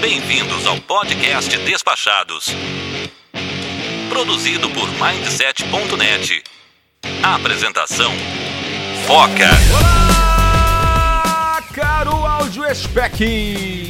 Bem-vindos ao podcast Despachados. Produzido por Mindset.net. Apresentação: Foca. Olá, caro áudio spec.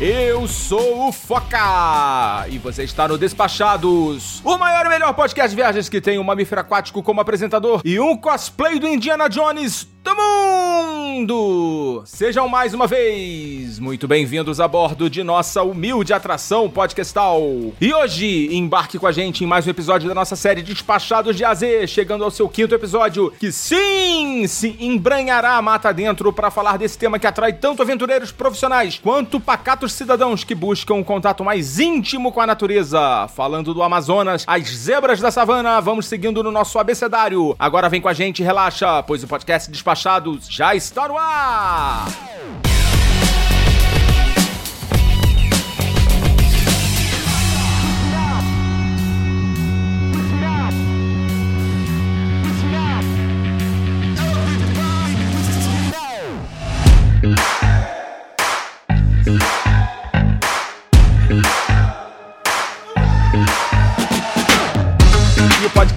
Eu sou o Foca e você está no Despachados, o maior e melhor podcast de viagens que tem um mamífero aquático como apresentador e um cosplay do Indiana Jones do mundo! Sejam mais uma vez muito bem-vindos a bordo de nossa humilde atração podcastal. E hoje, embarque com a gente em mais um episódio da nossa série Despachados de AZ, chegando ao seu quinto episódio, que sim, se embranhará a mata dentro para falar desse tema que atrai tanto aventureiros profissionais quanto pacatos cidadãos que buscam um contato mais íntimo com a natureza. Falando do Amazonas, as zebras da savana, vamos seguindo no nosso abecedário. Agora vem com a gente, relaxa, pois o podcast Despachados Despachados já está no ar!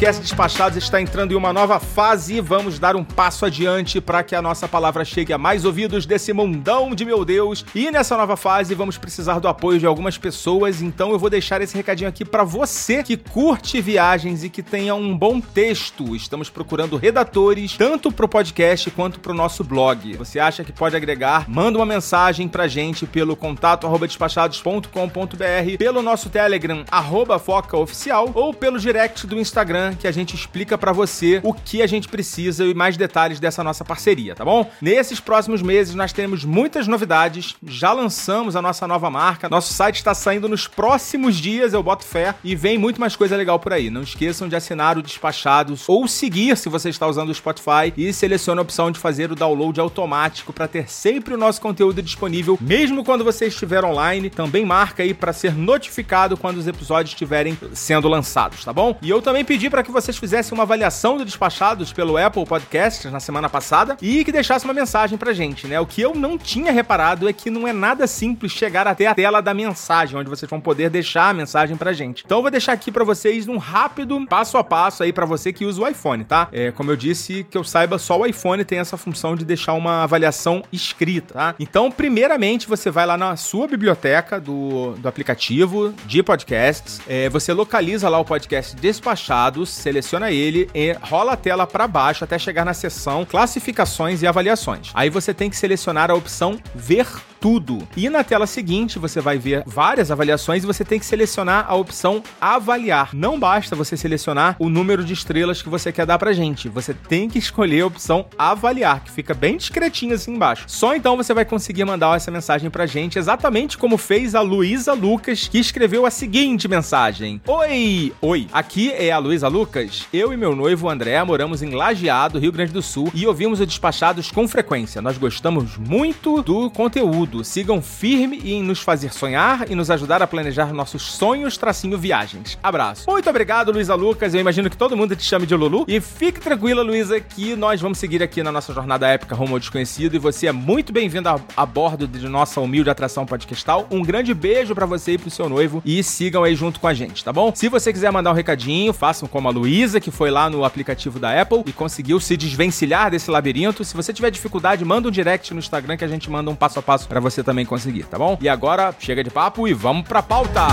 Podcast Despachados está entrando em uma nova fase. Vamos dar um passo adiante para que a nossa palavra chegue a mais ouvidos desse mundão de meu Deus. E nessa nova fase vamos precisar do apoio de algumas pessoas. Então eu vou deixar esse recadinho aqui para você que curte viagens e que tenha um bom texto. Estamos procurando redatores tanto para o podcast quanto para o nosso blog. Você acha que pode agregar? Manda uma mensagem para gente pelo contato despachados.com.br, pelo nosso Telegram arroba Foca Oficial ou pelo direct do Instagram Que a gente explica para você o que a gente precisa e mais detalhes dessa nossa parceria, tá bom? Nesses próximos meses nós teremos muitas novidades, já lançamos a nossa nova marca, nosso site está saindo nos próximos dias, eu boto fé, e vem muito mais coisa legal por aí. Não esqueçam de assinar o Despachados ou seguir se você está usando o Spotify e selecione a opção de fazer o download automático para ter sempre o nosso conteúdo disponível, mesmo quando você estiver online. Também marca aí para ser notificado quando os episódios estiverem sendo lançados, tá bom? E eu também pedi para que vocês fizessem uma avaliação do Despachados pelo Apple Podcasts na semana passada e que deixasse uma mensagem pra gente, né? O que eu não tinha reparado é que não é nada simples chegar até a tela da mensagem, onde vocês vão poder deixar a mensagem pra gente. Então eu vou deixar aqui para vocês um rápido passo a passo aí para você que usa o iPhone, tá? É, como eu disse, que eu saiba, só o iPhone tem essa função de deixar uma avaliação escrita, tá? Então, primeiramente, você vai lá na sua biblioteca do, do aplicativo de podcasts, é, você localiza lá o podcast Despachado seleciona ele e rola a tela para baixo até chegar na seção classificações e avaliações. Aí você tem que selecionar a opção ver tudo. E na tela seguinte você vai ver várias avaliações e você tem que selecionar a opção avaliar. Não basta você selecionar o número de estrelas que você quer dar pra gente. Você tem que escolher a opção avaliar, que fica bem discretinho assim embaixo. Só então você vai conseguir mandar essa mensagem pra gente, exatamente como fez a Luísa Lucas, que escreveu a seguinte mensagem: Oi! Oi, aqui é a Luísa Lucas. Eu e meu noivo André moramos em Lajeado, Rio Grande do Sul, e ouvimos o Despachados com frequência. Nós gostamos muito do conteúdo Sigam firme em nos fazer sonhar e nos ajudar a planejar nossos sonhos tracinho viagens. Abraço. Muito obrigado, Luísa Lucas. Eu imagino que todo mundo te chame de Lulu. E fique tranquila, Luísa, que nós vamos seguir aqui na nossa jornada épica rumo ao desconhecido. E você é muito bem-vinda a, a, bordo de nossa humilde atração podcastal. Um grande beijo para você e pro seu noivo. E sigam aí junto com a gente, tá bom? Se você quiser mandar um recadinho, façam como a Luísa, que foi lá no aplicativo da Apple e conseguiu se desvencilhar desse labirinto. Se você tiver dificuldade, manda um direct no Instagram que a gente manda um passo a passo para você também conseguir, tá bom? E agora, chega de papo e vamos pra pauta!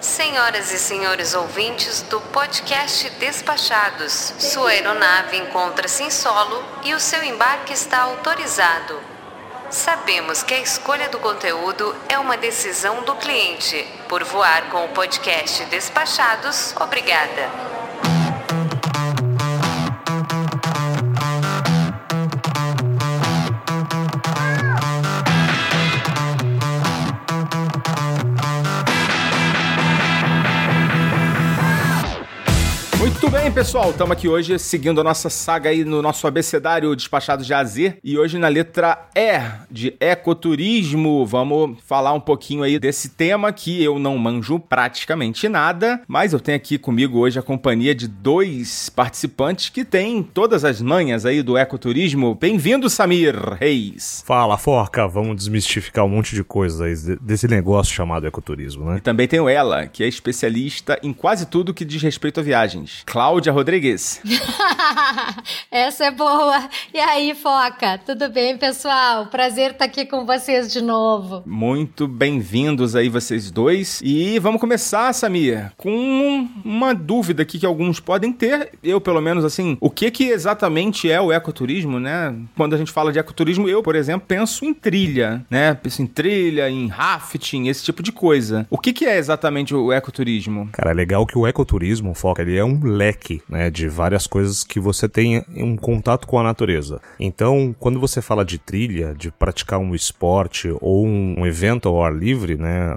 Senhoras e senhores ouvintes do podcast Despachados, sua aeronave encontra-se em solo e o seu embarque está autorizado. Sabemos que a escolha do conteúdo é uma decisão do cliente. Por voar com o podcast Despachados, obrigada. Muito bem, pessoal. Estamos aqui hoje seguindo a nossa saga aí no nosso abecedário Despachados de AZ. E hoje na letra E de ecoturismo, vamos falar um pouquinho aí desse tema que eu não manjo praticamente nada, mas eu tenho aqui comigo hoje a companhia de dois participantes que têm todas as manhas aí do ecoturismo. Bem-vindo, Samir Reis. Fala, Forca. Vamos desmistificar um monte de coisas aí desse negócio chamado ecoturismo, né? E também tenho ela, que é especialista em quase tudo que diz respeito a viagens. Cláudia Rodrigues. Essa é boa. E aí, Foca? Tudo bem, pessoal? Prazer estar aqui com vocês de novo. Muito bem-vindos aí vocês dois. E vamos começar, Samir, com uma dúvida aqui que alguns podem ter. Eu, pelo menos, assim, o que que exatamente é o ecoturismo, né? Quando a gente fala de ecoturismo, eu, por exemplo, penso em trilha, né? Penso em trilha, em rafting, esse tipo de coisa. O que que é exatamente o ecoturismo? Cara, é legal que o ecoturismo, Foca, ele é um leque né, de várias coisas que você tem um contato com a natureza. Então, quando você fala de trilha, de praticar um esporte ou um, evento ao ar livre, né,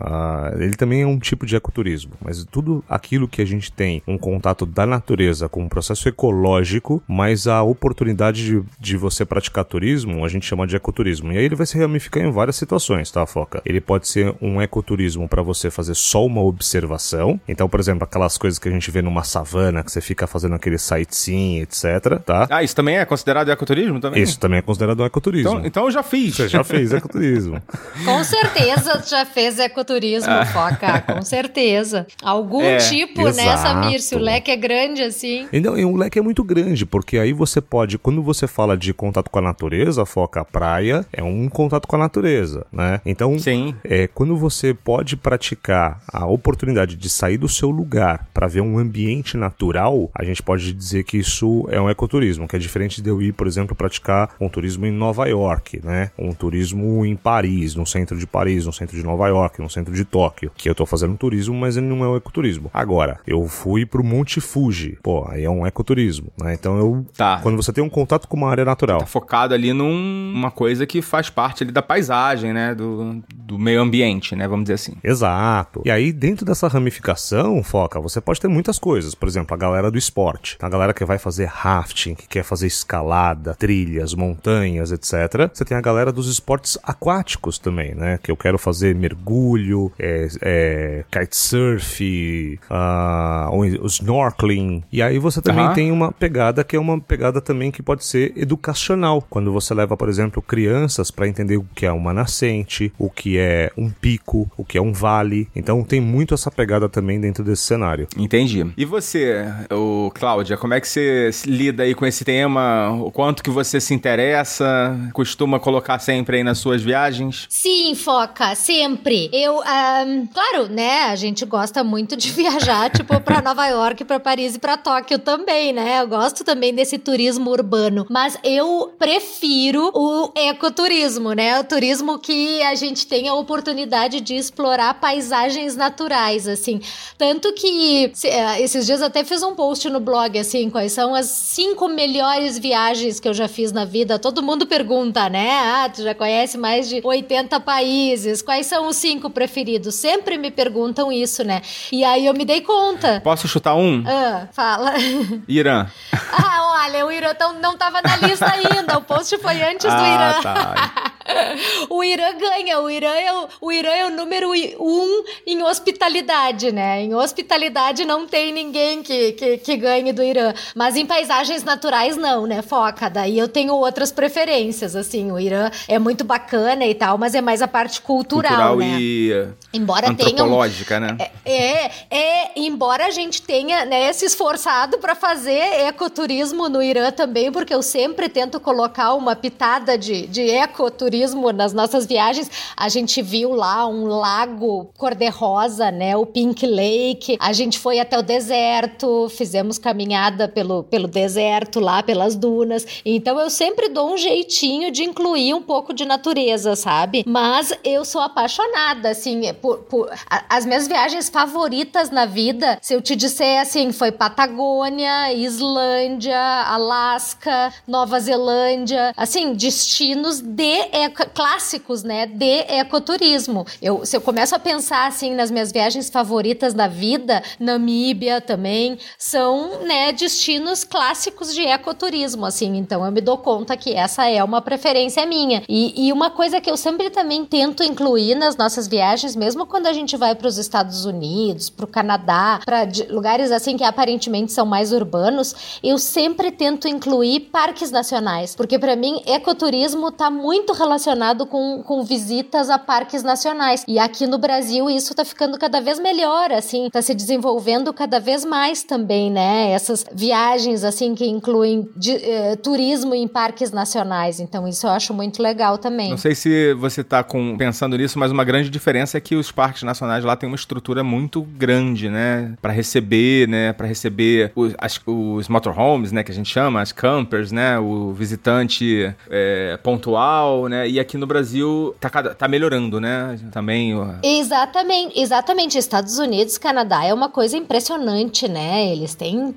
ele também é um tipo de ecoturismo. Mas tudo aquilo que a gente tem um contato da natureza com um processo ecológico, mas a oportunidade de, de você praticar turismo, a gente chama de ecoturismo. E aí ele vai se ramificar em várias situações, tá, Foca? Ele pode ser um ecoturismo para você fazer só uma observação. Então, por exemplo, aquelas coisas que a gente vê numa savana que você fica fazendo aquele sightseeing, etc, tá? Ah, isso também é considerado ecoturismo também? Isso também é considerado ecoturismo. Então, então eu já fiz. Você já fez ecoturismo. com certeza já fez ecoturismo, ah. Foca, com certeza. Algum é, tipo, exato. né, Samir? Se o leque é grande assim. Então, e o leque é muito grande, porque aí você pode, quando você fala de contato com a natureza, Foca, a praia é um contato com a natureza, né? Então, Sim. é quando você pode praticar a oportunidade de sair do seu lugar para ver um ambiente natural natural, a gente pode dizer que isso é um ecoturismo, que é diferente de eu ir, por exemplo, praticar um turismo em Nova York, né? Um turismo em Paris, no centro de Paris, no centro de Nova York, no centro de Tóquio, que eu tô fazendo um turismo, mas ele não é um ecoturismo. Agora, eu fui pro Monte Fuji, pô, aí é um ecoturismo, né? Então eu, tá. quando você tem um contato com uma área natural, tá focado ali numa coisa que faz parte ali da paisagem, né? Do, do meio ambiente, né? Vamos dizer assim. Exato. E aí dentro dessa ramificação, foca, você pode ter muitas coisas, por exemplo, a galera do esporte, a galera que vai fazer rafting, que quer fazer escalada, trilhas, montanhas, etc. Você tem a galera dos esportes aquáticos também, né? Que eu quero fazer mergulho, é, é, kitesurf, uh, snorkeling. E aí você também uhum. tem uma pegada que é uma pegada também que pode ser educacional. Quando você leva, por exemplo, crianças para entender o que é uma nascente, o que é um pico, o que é um vale. Então tem muito essa pegada também dentro desse cenário. Entendi. E você, o Cláudia, como é que você lida aí com esse tema? O quanto que você se interessa? Costuma colocar sempre aí nas suas viagens? Sim, Foca, sempre. Eu, um, claro, né, a gente gosta muito de viajar, tipo, para Nova York, para Paris e para Tóquio também, né? Eu gosto também desse turismo urbano, mas eu prefiro o ecoturismo, né? O turismo que a gente tem a oportunidade de explorar paisagens naturais, assim. Tanto que eh, esses dias até fiz um post no blog, assim, quais são as cinco melhores viagens que eu já fiz na vida. Todo mundo pergunta, né? Ah, tu já conhece mais de 80 países. Quais são os cinco preferidos? Sempre me perguntam isso, né? E aí eu me dei conta. Posso chutar um? Ah, fala. Irã. Ah, olha, o Irã não tava na lista ainda. O post foi antes ah, do Irã. Tá. o Irã ganha. O Irã, é o, o Irã é o número um em hospitalidade, né? Em hospitalidade não tem ninguém que, que, que ganhe do Irã. Mas em paisagens naturais, não, né? Foca. Daí eu tenho outras preferências, assim. O Irã é muito bacana e tal, mas é mais a parte cultural, cultural né? e embora antropológica, tenha um, né? É, é, é, embora a gente tenha né, se esforçado para fazer ecoturismo no Irã também, porque eu sempre tento colocar uma pitada de, de ecoturismo turismo, nas nossas viagens, a gente viu lá um lago cor-de-rosa, né? O Pink Lake. A gente foi até o deserto, fizemos caminhada pelo, pelo deserto lá, pelas dunas. Então eu sempre dou um jeitinho de incluir um pouco de natureza, sabe? Mas eu sou apaixonada, assim, por, por, as minhas viagens favoritas na vida, se eu te disser assim, foi Patagônia, Islândia, Alasca, Nova Zelândia, assim, destinos de eco, clássicos, né, de ecoturismo. Eu, se eu começo a pensar assim nas minhas viagens favoritas da vida, Namíbia também, são, né, destinos clássicos de ecoturismo, assim. Então eu me dou conta que essa é uma preferência minha. E, e uma coisa que eu sempre também tento incluir nas nossas viagens, mesmo quando a gente vai para os Estados Unidos, para o Canadá, para lugares assim que aparentemente são mais urbanos, eu sempre tento incluir parques nacionais, porque para mim ecoturismo está muito relacionado com, com visitas a parques nacionais. E aqui no Brasil isso está ficando cada vez melhor, assim, está se desenvolvendo cada vez mais também, né? Essas viagens assim que incluem de, eh, turismo em parques nacionais. Então isso eu acho muito legal também. Não sei se você está pensando nisso, mas uma grande diferença é que os parques nacionais lá têm uma estrutura muito grande, né, para receber, né, para receber os, as, os motorhomes, né, que a gente chama, as campers, né, o visitante é, pontual, né, e aqui no Brasil tá, tá melhorando, né, também. Exatamente, exatamente. Estados Unidos, Canadá é uma coisa impressionante, né, eles têm,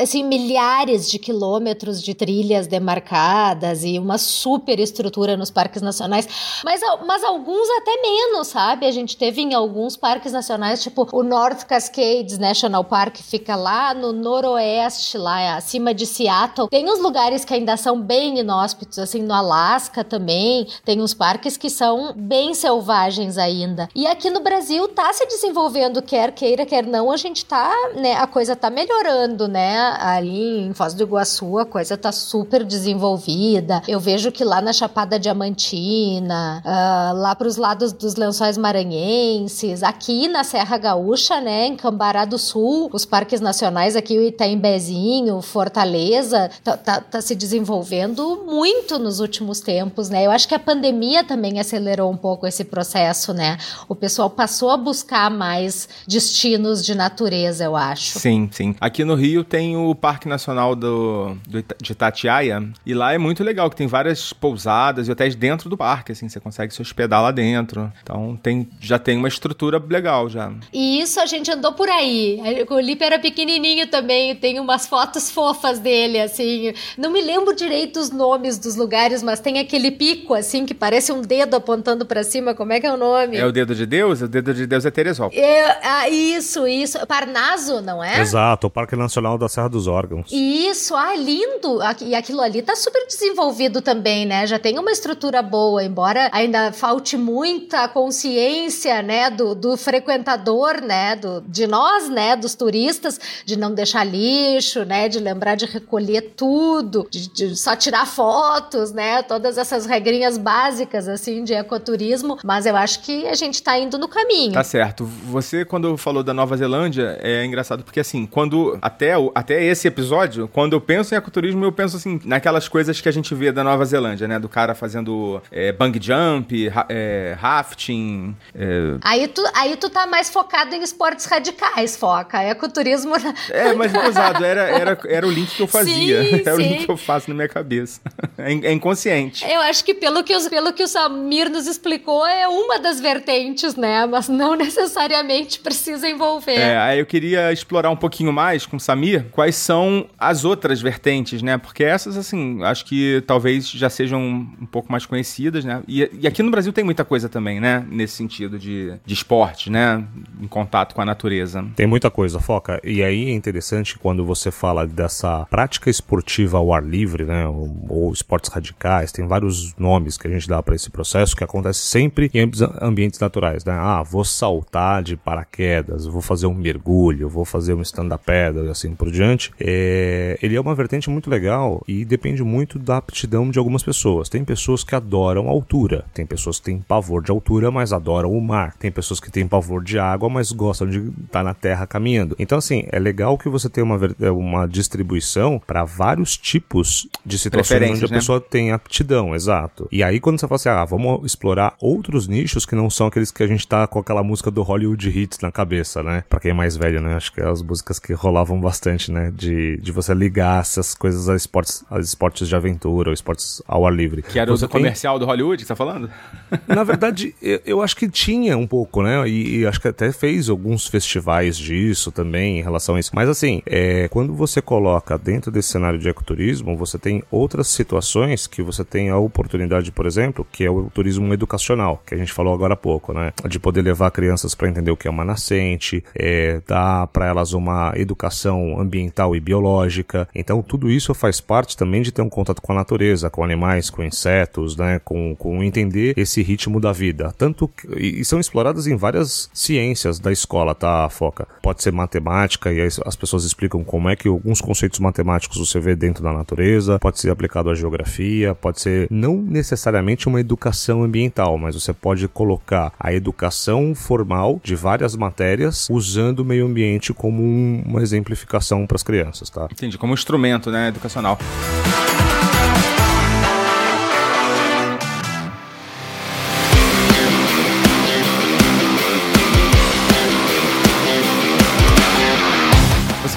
assim, milhares de quilômetros de trilhas demarcadas e uma super estrutura nos parques nacionais, mas, mas alguns até menos, sabe? A gente teve em alguns parques nacionais, tipo o North Cascades National Park, fica lá no noroeste, lá acima de Seattle. Tem uns lugares que ainda são bem inóspitos, assim, no Alasca também, tem uns parques que são bem selvagens ainda. E aqui no Brasil tá se desenvolvendo, quer queira, quer não, a gente tá, né, a coisa tá melhorando, né? Ali em Foz do Iguaçu a coisa tá super desenvolvida. Eu vejo que lá na Chapada Diamantina, uh, lá para os lados dos Lençóis Maranhenses, aqui na Serra Gaúcha, né, em Cambará do Sul, os parques nacionais aqui, o Itaimbezinho, Fortaleza, tá, tá, tá se desenvolvendo muito nos últimos tempos, né? Eu acho que a pandemia também acelerou um pouco esse processo, né? O pessoal passou a buscar mais destinos de natureza, eu acho. Sim, sim. Aqui no Rio tem o Parque Nacional do, do de Itatiaia, e lá é muito legal, que tem várias pousadas e hotéis dentro do parque, assim, você consegue se hospedar lá dentro. Então tem, já tem uma estrutura legal já. E isso a gente andou por aí. O Lipe era pequenininho também, tem umas fotos fofas dele, assim. Não me lembro direito os nomes dos lugares, mas tem aquele pico, assim, que parece um dedo apontando para cima. Como é que é o nome? É o dedo de Deus? O dedo de Deus é Teresópolis. É, ah, isso, isso. Parnaso, não é? Exato, o Parque Nacional da Serra dos Órgãos. Isso, ah, lindo. E aquilo ali tá super desenvolvido também, né? Já tem uma estrutura boa, embora ainda falte muita consciência, né, do, do frequentador, né, do, de nós, né, dos turistas, de não deixar lixo, né, de lembrar de recolher tudo, de, de só tirar fotos, né, todas essas regrinhas básicas, assim, de ecoturismo, mas eu acho que a gente tá indo no caminho. Tá certo. Você, quando falou da Nova Zelândia, é engraçado porque, assim, quando, até, até esse episódio, quando eu penso em ecoturismo, eu penso, assim, naquelas coisas que a gente vê da Nova Zelândia, né, do cara fazendo é, bang jump, ra, é, rafting. É... Aí, tu, aí tu tá mais focado em esportes radicais, foca. Ecoturismo. É, mas usado, era, era, era o link que eu fazia. Sim, era sim. o link que eu faço na minha cabeça. É, é inconsciente. Eu acho que pelo que, os, pelo que o Samir nos explicou, é uma das vertentes, né? Mas não necessariamente precisa envolver. É, aí eu queria explorar um pouquinho mais com o Samir quais são as outras vertentes, né? Porque essas, assim, acho que talvez já sejam um pouco mais conhecidas, né? E, e aqui no Brasil tem muita coisa também, né? Nesse sentido de, de esporte, né? Em contato com a natureza. Tem muita coisa, Foca. E aí é interessante quando você fala dessa prática esportiva ao ar livre, né? Ou, ou esportes radicais, tem vários nomes que a gente dá para esse processo que acontece sempre em ambientes naturais, né? Ah, vou saltar de paraquedas, vou fazer um mergulho, vou fazer um stand-up pedra e assim por diante. É... Ele é uma vertente muito legal e depende muito da aptidão de algumas pessoas. Tem pessoas que adoram altura, tem pessoas que têm pavor de altura, mas adoram o mar. Tem pessoas que têm pavor de água, mas gostam de estar na terra caminhando. Então, assim, é legal que você tenha uma, uma distribuição para vários tipos de situações onde a né? pessoa tem aptidão, exato. E aí, quando você fala assim, ah, vamos explorar outros nichos que não são aqueles que a gente tá com aquela música do Hollywood Hits na cabeça, né? Pra quem é mais velho, né? Acho que é as músicas que rolavam bastante, né? De, de você ligar essas coisas a esportes, a esportes de aventura, ou esportes ao ar livre. Que era o comercial do Hollywood que você tá falando? Na verdade, eu, eu, acho que tinha um pouco, né? E, e, acho que até fez alguns festivais disso também em relação a isso. Mas assim, é, quando você coloca dentro desse cenário de ecoturismo, você tem outras situações que você tem a oportunidade, por exemplo, que é o turismo educacional, que a gente falou agora há pouco, né? De poder levar crianças para entender o que é uma nascente, é, dar para elas uma educação ambiental e biológica. Então, tudo isso faz parte também de ter um contato com a natureza, com animais, com insetos, né? Com, com entender esse ritmo da vida. Tanto que, e são exploradas em várias ciências da escola, tá, Foca? Pode ser matemática, e as pessoas explicam como é que alguns conceitos matemáticos você vê dentro da natureza, pode ser aplicado à geografia, pode ser não necessariamente uma educação ambiental, mas você pode colocar a educação formal de várias matérias usando o meio ambiente como um, uma exemplificação para as crianças, tá? Entendi, como instrumento, né, educacional.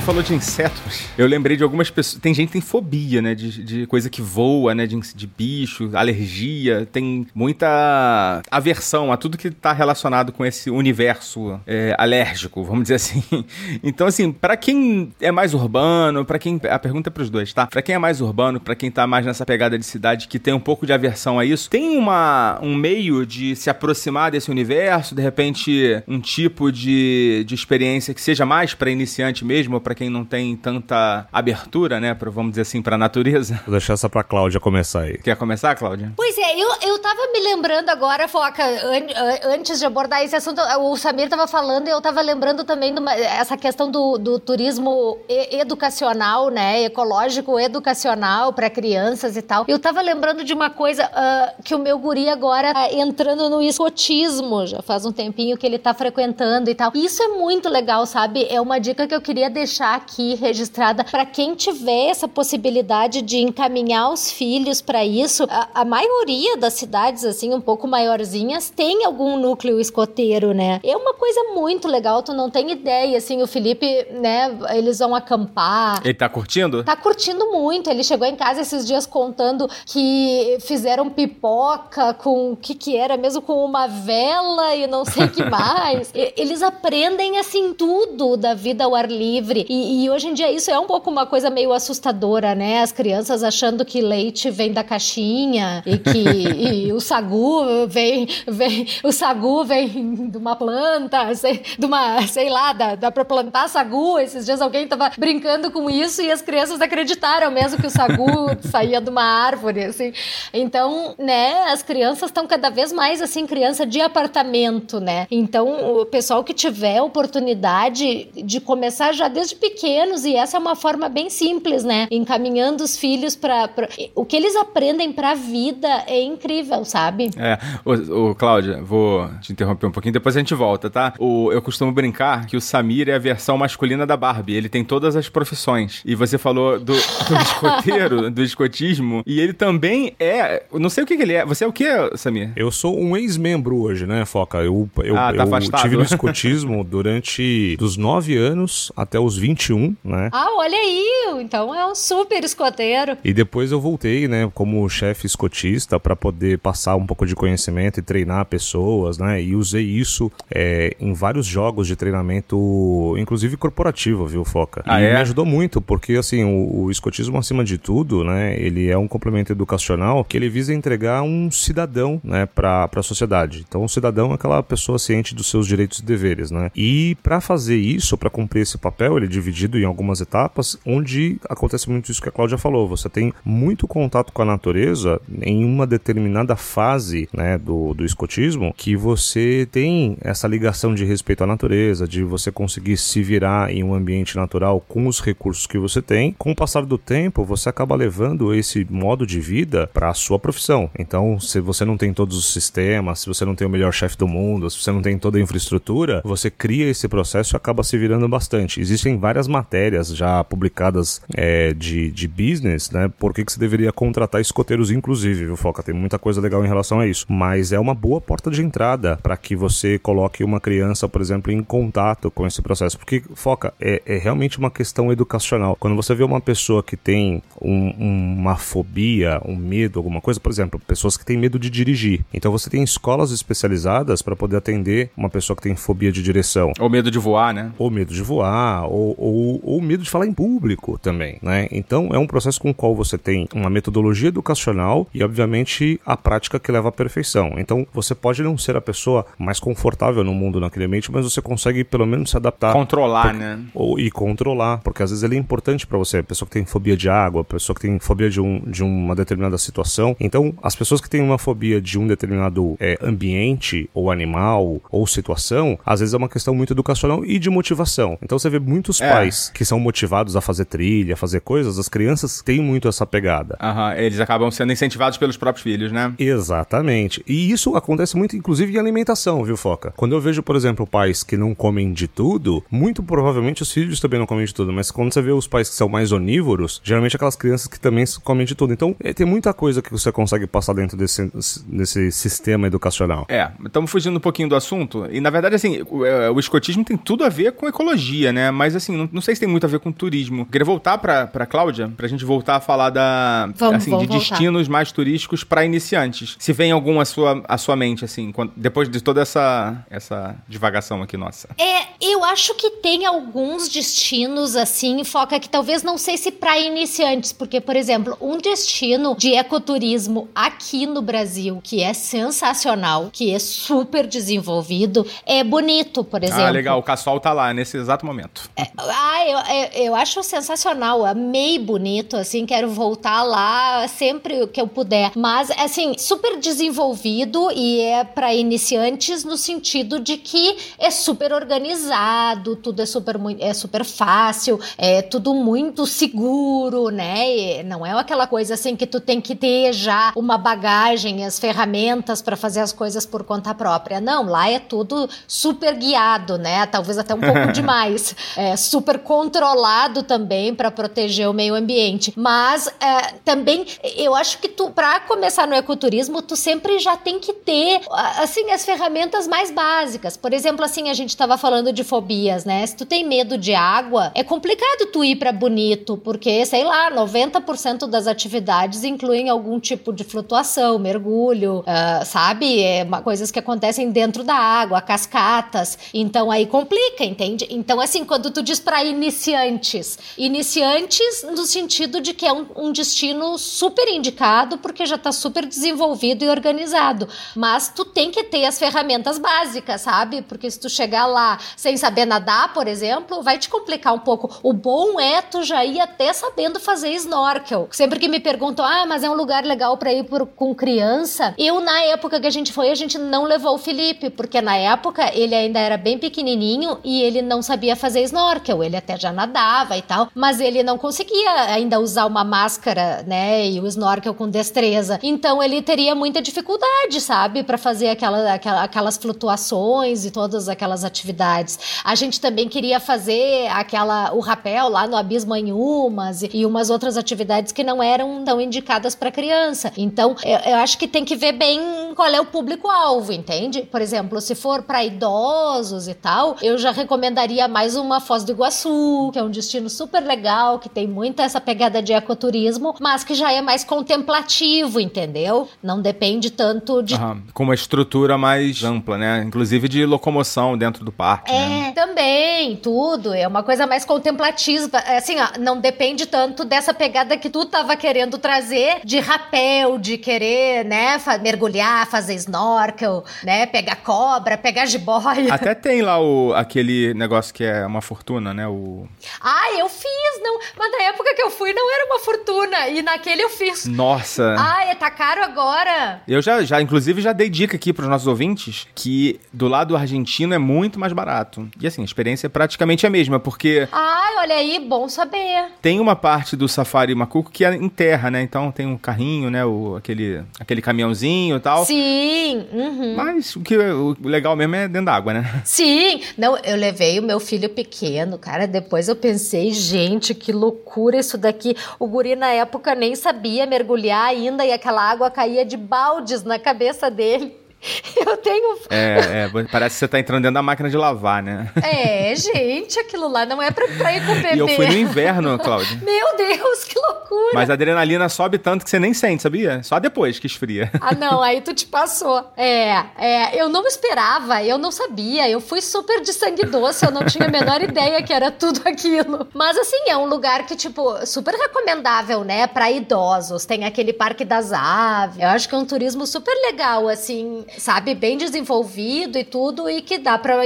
Falou de insetos, eu lembrei de algumas pessoas. Tem gente que tem fobia, né? De, de coisa que voa, né? De, de bicho, alergia. Tem muita aversão a tudo que tá relacionado com esse universo é, alérgico, vamos dizer assim. Então, assim, para quem é mais urbano, para quem. A pergunta é pros dois, tá? Pra quem é mais urbano, para quem tá mais nessa pegada de cidade, que tem um pouco de aversão a isso, tem uma, um meio de se aproximar desse universo, de repente, um tipo de, de experiência que seja mais para iniciante mesmo, para quem não tem tanta abertura, né, pra, vamos dizer assim, pra natureza. Vou deixar essa pra Cláudia começar aí. Quer começar, Cláudia? Pois é, eu, eu tava me lembrando agora, Foca, an, antes de abordar esse assunto, o Samir tava falando e eu tava lembrando também de uma, essa questão do, do turismo educacional, né, ecológico educacional para crianças e tal. Eu tava lembrando de uma coisa uh, que o meu guri agora tá entrando no escotismo, já faz um tempinho que ele tá frequentando e tal. Isso é muito legal, sabe? É uma dica que eu queria deixar deixar aqui registrada para quem tiver essa possibilidade de encaminhar os filhos para isso. A, a, maioria das cidades, assim, um pouco maiorzinhas, tem algum núcleo escoteiro, né? É uma coisa muito legal, tu não tem ideia, assim, o Felipe, né, eles vão acampar. Ele tá curtindo? Tá curtindo muito. Ele chegou em casa esses dias contando que fizeram pipoca com o que que era mesmo, com uma vela e não sei o que mais. eles aprendem, assim, tudo da vida ao ar livre. E e, hoje em dia isso é um pouco uma coisa meio assustadora, né? As crianças achando que leite vem da caixinha e que e o sagu vem, vem, o sagu vem de uma planta, sei, de uma, sei lá, dá, dá pra plantar sagu. Esses dias alguém tava brincando com isso e as crianças acreditaram mesmo que o sagu saía de uma árvore, assim. Então, né, as crianças estão cada vez mais assim, criança de apartamento, né? Então, o pessoal que tiver oportunidade de começar já desde pequenos e essa é uma forma bem simples, né? Encaminhando os filhos para o que eles aprendem para a vida é incrível, sabe? É, o, o Cláudia, vou te interromper um pouquinho, depois a gente volta, tá? O, eu costumo brincar que o Samir é a versão masculina da Barbie, ele tem todas as profissões. E você falou do, do escoteiro, do escotismo, e ele também é, não sei o que, que ele é. Você é o que, Samir? Eu sou um ex-membro hoje, né, Foca? Eu, eu, ah, tá eu tive no escotismo durante dos 9 anos até os 20 21, né? Ah, olha aí! Então é um super escoteiro. E depois eu voltei, né, como chefe escotista para poder passar um pouco de conhecimento e treinar pessoas, né? E usei isso é, em vários jogos de treinamento, inclusive corporativo, viu, Foca? Ah, e é? me ajudou muito, porque assim, o, o escotismo, acima de tudo, né, ele é um complemento educacional que ele visa entregar um cidadão, né, para a sociedade. Então, o cidadão é aquela pessoa ciente dos seus direitos e deveres, né? E para fazer isso, para cumprir esse papel, ele dividido em algumas etapas, onde acontece muito isso que a Cláudia falou. Você tem muito contato com a natureza em uma determinada fase né, do, do escotismo que você tem essa ligação de respeito à natureza, de você conseguir se virar em um ambiente natural com os recursos que você tem. Com o passar do tempo, você acaba levando esse modo de vida para a sua profissão. Então, se você não tem todos os sistemas, se você não tem o melhor chefe do mundo, se você não tem toda a infraestrutura, você cria esse processo e acaba se virando bastante. Existem várias várias matérias já publicadas é, de, de business, né? Por que, que você deveria contratar escoteiros, inclusive, viu, Foca? Tem muita coisa legal em relação a isso. Mas é uma boa porta de entrada para que você coloque uma criança, por exemplo, em contato com esse processo. Porque, foca, é, é realmente uma questão educacional. Quando você vê uma pessoa que tem um, uma fobia, um medo, alguma coisa, por exemplo, pessoas que têm medo de dirigir. Então você tem escolas especializadas para poder atender uma pessoa que tem fobia de direção. Ou medo de voar, né? Ou medo de voar, ou, ou, ou medo de falar em público também, né? Então é um processo com o qual você tem uma metodologia educacional e, obviamente, a prática que leva à perfeição. Então você pode não ser a pessoa mais confortável no mundo naquele ambiente, mas você consegue pelo menos se adaptar. Controlar, né? Ou, e controlar, porque às vezes ele é importante para você. A pessoa que tem fobia de água, a pessoa que tem fobia de, um, de uma determinada situação. Então, as pessoas que têm uma fobia de um determinado é, ambiente, ou animal, ou situação, às vezes é uma questão muito educacional e de motivação. Então você vê muitos é. Pais que são motivados a fazer trilha, a fazer coisas, as crianças têm muito essa pegada. Aham, eles acabam sendo incentivados pelos próprios filhos, né? Exatamente. E isso acontece muito, inclusive, em alimentação, viu, Foca? Quando eu vejo, por exemplo, pais que não comem de tudo, muito provavelmente os filhos também não comem de tudo, mas quando você vê os pais que são mais onívoros, geralmente aquelas crianças que também comem de tudo. Então, é, tem muita coisa que você consegue passar dentro desse, desse sistema educacional. É, estamos fugindo um pouquinho do assunto, e na verdade, assim, o, é, o escotismo tem tudo a ver com ecologia, né? Mas, assim, não, não sei se tem muito a ver com turismo. Queria voltar pra, pra Cláudia, pra gente voltar a falar da, vamos, assim, vamos de voltar. destinos mais turísticos para iniciantes. Se vem algum à sua, à sua mente, assim, quando, depois de toda essa, essa divagação aqui nossa. É, eu acho que tem alguns destinos, assim, foca que talvez não sei se para iniciantes, porque, por exemplo, um destino de ecoturismo aqui no Brasil, que é sensacional, que é super desenvolvido, é bonito, por ah, exemplo. Ah, legal, o Cassol tá lá nesse exato momento. É, ah, eu, eu, eu acho sensacional, amei bonito, assim, quero voltar lá sempre que eu puder. Mas, assim, super desenvolvido e é para iniciantes no sentido de que é super organizado, tudo é super, é super fácil, é tudo muito seguro, né? E não é aquela coisa assim que tu tem que ter já uma bagagem, as ferramentas para fazer as coisas por conta própria. Não, lá é tudo super guiado, né? Talvez até um pouco demais. É super controlado também para proteger o meio ambiente. Mas é, também eu acho que tu, para começar no ecoturismo, tu sempre já tem que ter assim as ferramentas mais básicas. Por exemplo, assim a gente estava falando de fobias, né? Se tu tem medo de água, é complicado tu ir para Bonito, porque sei lá, 90% das atividades incluem algum tipo de flutuação, mergulho, uh, sabe? É uma, coisas que acontecem dentro da água, cascatas. Então aí complica, entende? Então assim, quando tu diz para iniciantes, iniciantes no sentido de que é um, um destino super indicado porque já está super desenvolvido e organizado. Mas tu tem que ter as ferramentas básicas, sabe? Porque se tu chegar lá sem saber nadar, por exemplo, vai te complicar um pouco. O bom é tu já ir até sabendo fazer snorkel. Sempre que me perguntam, ah, mas é um lugar legal para ir por, com criança. Eu, na época que a gente foi, a gente não levou o Felipe, porque na época ele ainda era bem pequenininho e ele não sabia fazer snorkel. Ele até já nadava e tal, mas ele não conseguia ainda usar uma máscara, né, e o snorkel com destreza. Então ele teria muita dificuldade, sabe, para fazer aquela, aquela, aquelas flutuações e todas aquelas atividades. A gente também queria fazer aquela o rapel lá no abismo em umas e, e umas outras atividades que não eram tão indicadas para criança. Então eu, eu acho que tem que ver bem qual é o público-alvo, entende? Por exemplo, se for para idosos e tal, eu já recomendaria mais uma Foz do Iguaçu, que é um destino super legal, que tem muita essa pegada de ecoturismo, mas que já é mais contemplativo, entendeu? Não depende tanto de. Uhum. Com uma estrutura mais ampla, né? Inclusive de locomoção dentro do parque. É, né? também, tudo. É uma coisa mais contemplativa. É assim, ó, não depende tanto dessa pegada que tu tava querendo trazer de rapel, de querer, né, mergulhar, fazer snorkel, né, pegar cobra, pegar jiboia. Até tem lá o, aquele negócio que é uma fortuna, né? O... Ah, eu fiz, não. Mas na época que eu fui não era uma fortuna. E naquele eu fiz. Nossa. Ah, tá caro agora. Eu já, já, inclusive, já dei dica aqui pros nossos ouvintes que do lado argentino é muito mais barato. E assim, a experiência é praticamente a mesma, porque. Ai, olha aí, bom saber. Tem uma parte do Safari Macuco que é em terra, né? Então tem um carrinho, né? O, aquele, aquele caminhãozinho e tal. Sim. Uhum. Mas o que o legal mesmo é dentro da água, né? Sim. Não, eu levei o meu filho pequeno, cara. Depois eu pensei, gente, que loucura isso daqui. O guri na época nem sabia mergulhar ainda e aquela água caía de baldes na cabeça dele. Eu tenho. É, é, parece que você tá entrando dentro da máquina de lavar, né? É, gente, aquilo lá não é pra, pra ir com o bebê. E eu fui no inverno, Cláudia. Meu Deus, que loucura! Mas a adrenalina sobe tanto que você nem sente, sabia? Só depois que esfria. Ah, não, aí tu te passou. É, é, eu não esperava, eu não sabia. Eu fui super de sangue doce, eu não tinha a menor ideia que era tudo aquilo. Mas assim, é um lugar que, tipo, super recomendável, né? Pra idosos. Tem aquele Parque das Aves. Eu acho que é um turismo super legal, assim sabe, bem desenvolvido e tudo, e que dá para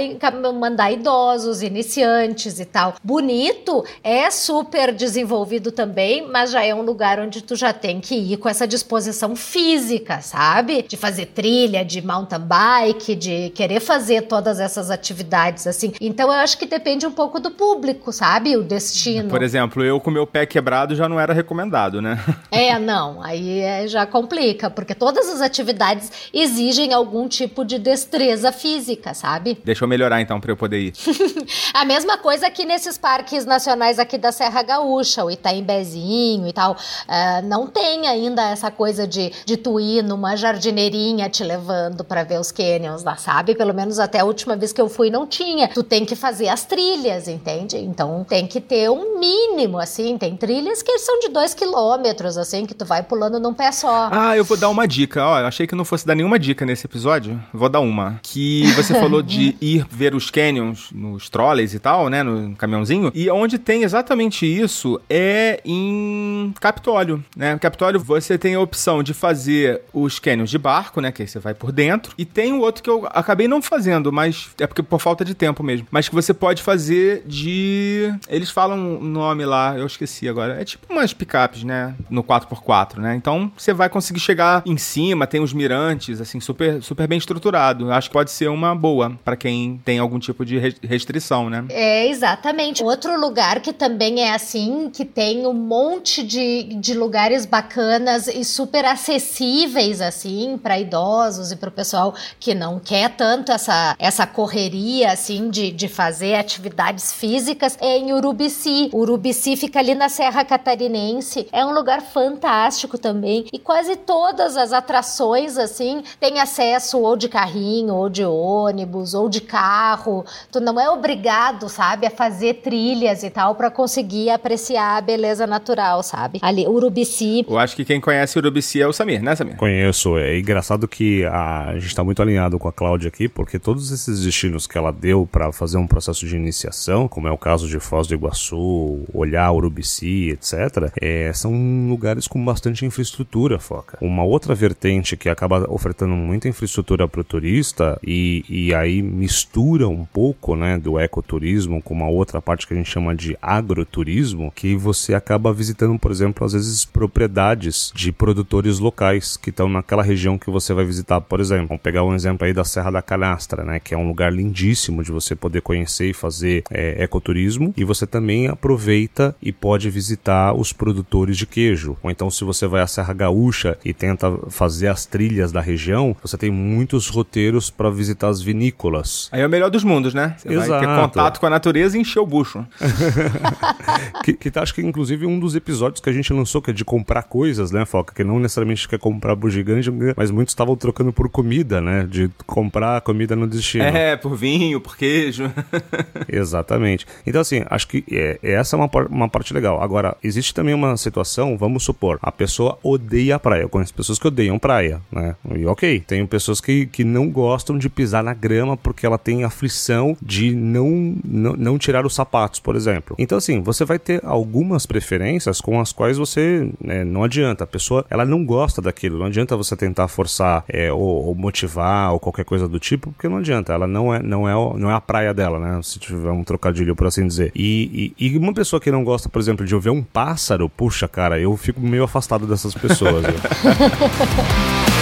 mandar idosos, iniciantes e tal. Bonito, é super desenvolvido também, mas já é um lugar onde tu já tem que ir com essa disposição física, sabe? De fazer trilha, de mountain bike, de querer fazer todas essas atividades assim. Então eu acho que depende um pouco do público, sabe? O destino. Por exemplo, eu com meu pé quebrado já não era recomendado, né? É, não, aí é, já complica, porque todas as atividades exigem algum tipo de destreza física, sabe? Deixa eu melhorar então para eu poder ir. a mesma coisa aqui nesses parques nacionais aqui da Serra Gaúcha, o Itaimbezinho e tal. Uh, não tem ainda essa coisa de, de tu ir numa jardineirinha te levando para ver os canyons lá, sabe? Pelo menos até a última vez que eu fui não tinha. Tu tem que fazer as trilhas, entende? Então tem que ter um mínimo, assim. Tem trilhas que são de dois quilômetros, assim, que tu vai pulando num pé só. Ah, eu vou dar uma dica. Ó, eu achei que não fosse dar nenhuma dica nesse episódio, vou dar uma. Que você falou de ir ver os canyons nos trolleys e tal, né? No caminhãozinho. E onde tem exatamente isso é em Capitólio, né? Capitólio você tem a opção de fazer os canyons de barco, né? Que aí você vai por dentro. E tem o outro que eu acabei não fazendo, mas é porque por falta de tempo mesmo. Mas que você pode fazer de. Eles falam um nome lá, eu esqueci agora. É tipo umas picapes, né? No 4x4, né? Então você vai conseguir chegar em cima, tem os mirantes, assim, super super bem estruturado. Acho que pode ser uma boa para quem tem algum tipo de restrição, né? É, exatamente. Outro lugar que também é assim, que tem um monte de, de lugares bacanas e super acessíveis, assim, para idosos e para o pessoal que não quer tanto essa, essa correria, assim, de, de fazer atividades físicas, é em Urubici. Urubici fica ali na Serra Catarinense. É um lugar fantástico também. E quase todas as atrações, assim, têm acesso acesso ou de carrinho, ou de ônibus, ou de carro. Tu não é obrigado, sabe, a fazer trilhas e tal para conseguir apreciar a beleza natural, sabe? Ali, Urubici. Eu acho que quem conhece Urubici é o Samir, né, Samir? Conheço. É engraçado que a, a gente tá muito alinhado com a Cláudia aqui, porque todos esses destinos que ela deu para fazer um processo de iniciação, como é o caso de Foz do Iguaçu, Olhar, Urubici, etc., é, são lugares com bastante infraestrutura, foca. Uma outra vertente que acaba ofertando muita infraestrutura para o turista e, e aí mistura um pouco né, do ecoturismo com uma outra parte que a gente chama de agroturismo, que você acaba visitando, por exemplo, às vezes propriedades de produtores locais que estão naquela região que você vai visitar, por exemplo. Vamos pegar um exemplo aí da Serra da Canastra, né, que é um lugar lindíssimo de você poder conhecer e fazer é, ecoturismo, e você também aproveita e pode visitar os produtores de queijo. Ou então, se você vai à Serra Gaúcha e tenta fazer as trilhas da região, você tem muitos roteiros para visitar as vinícolas. Aí é o melhor dos mundos, né? Você Exato. vai ter contato com a natureza e encher o bucho. que, que tá, acho que inclusive um dos episódios que a gente lançou, que é de comprar coisas, né, Foca? Que não necessariamente quer comprar bugigante, mas muitos estavam trocando por comida, né? De comprar comida no destino. É, por vinho, por queijo. Exatamente. Então, assim, acho que é, essa é uma, uma parte legal. Agora, existe também uma situação, vamos supor, a pessoa odeia a praia. Eu conheço pessoas que odeiam praia, né? E ok, tem pessoas que, que não gostam de pisar na grama porque ela tem aflição de não, não, não tirar os sapatos, por exemplo. Então, assim, você vai ter algumas preferências com as quais você né, não adianta. A pessoa ela não gosta daquilo, não adianta você tentar forçar é, ou, ou, motivar ou qualquer coisa do tipo, porque não adianta. Ela não é, não é, não é a praia dela, né? Se tiver um trocadilho, por assim dizer. E, e, e uma pessoa que não gosta, por exemplo, de ouvir um pássaro, puxa, cara, eu fico meio afastado dessas pessoas.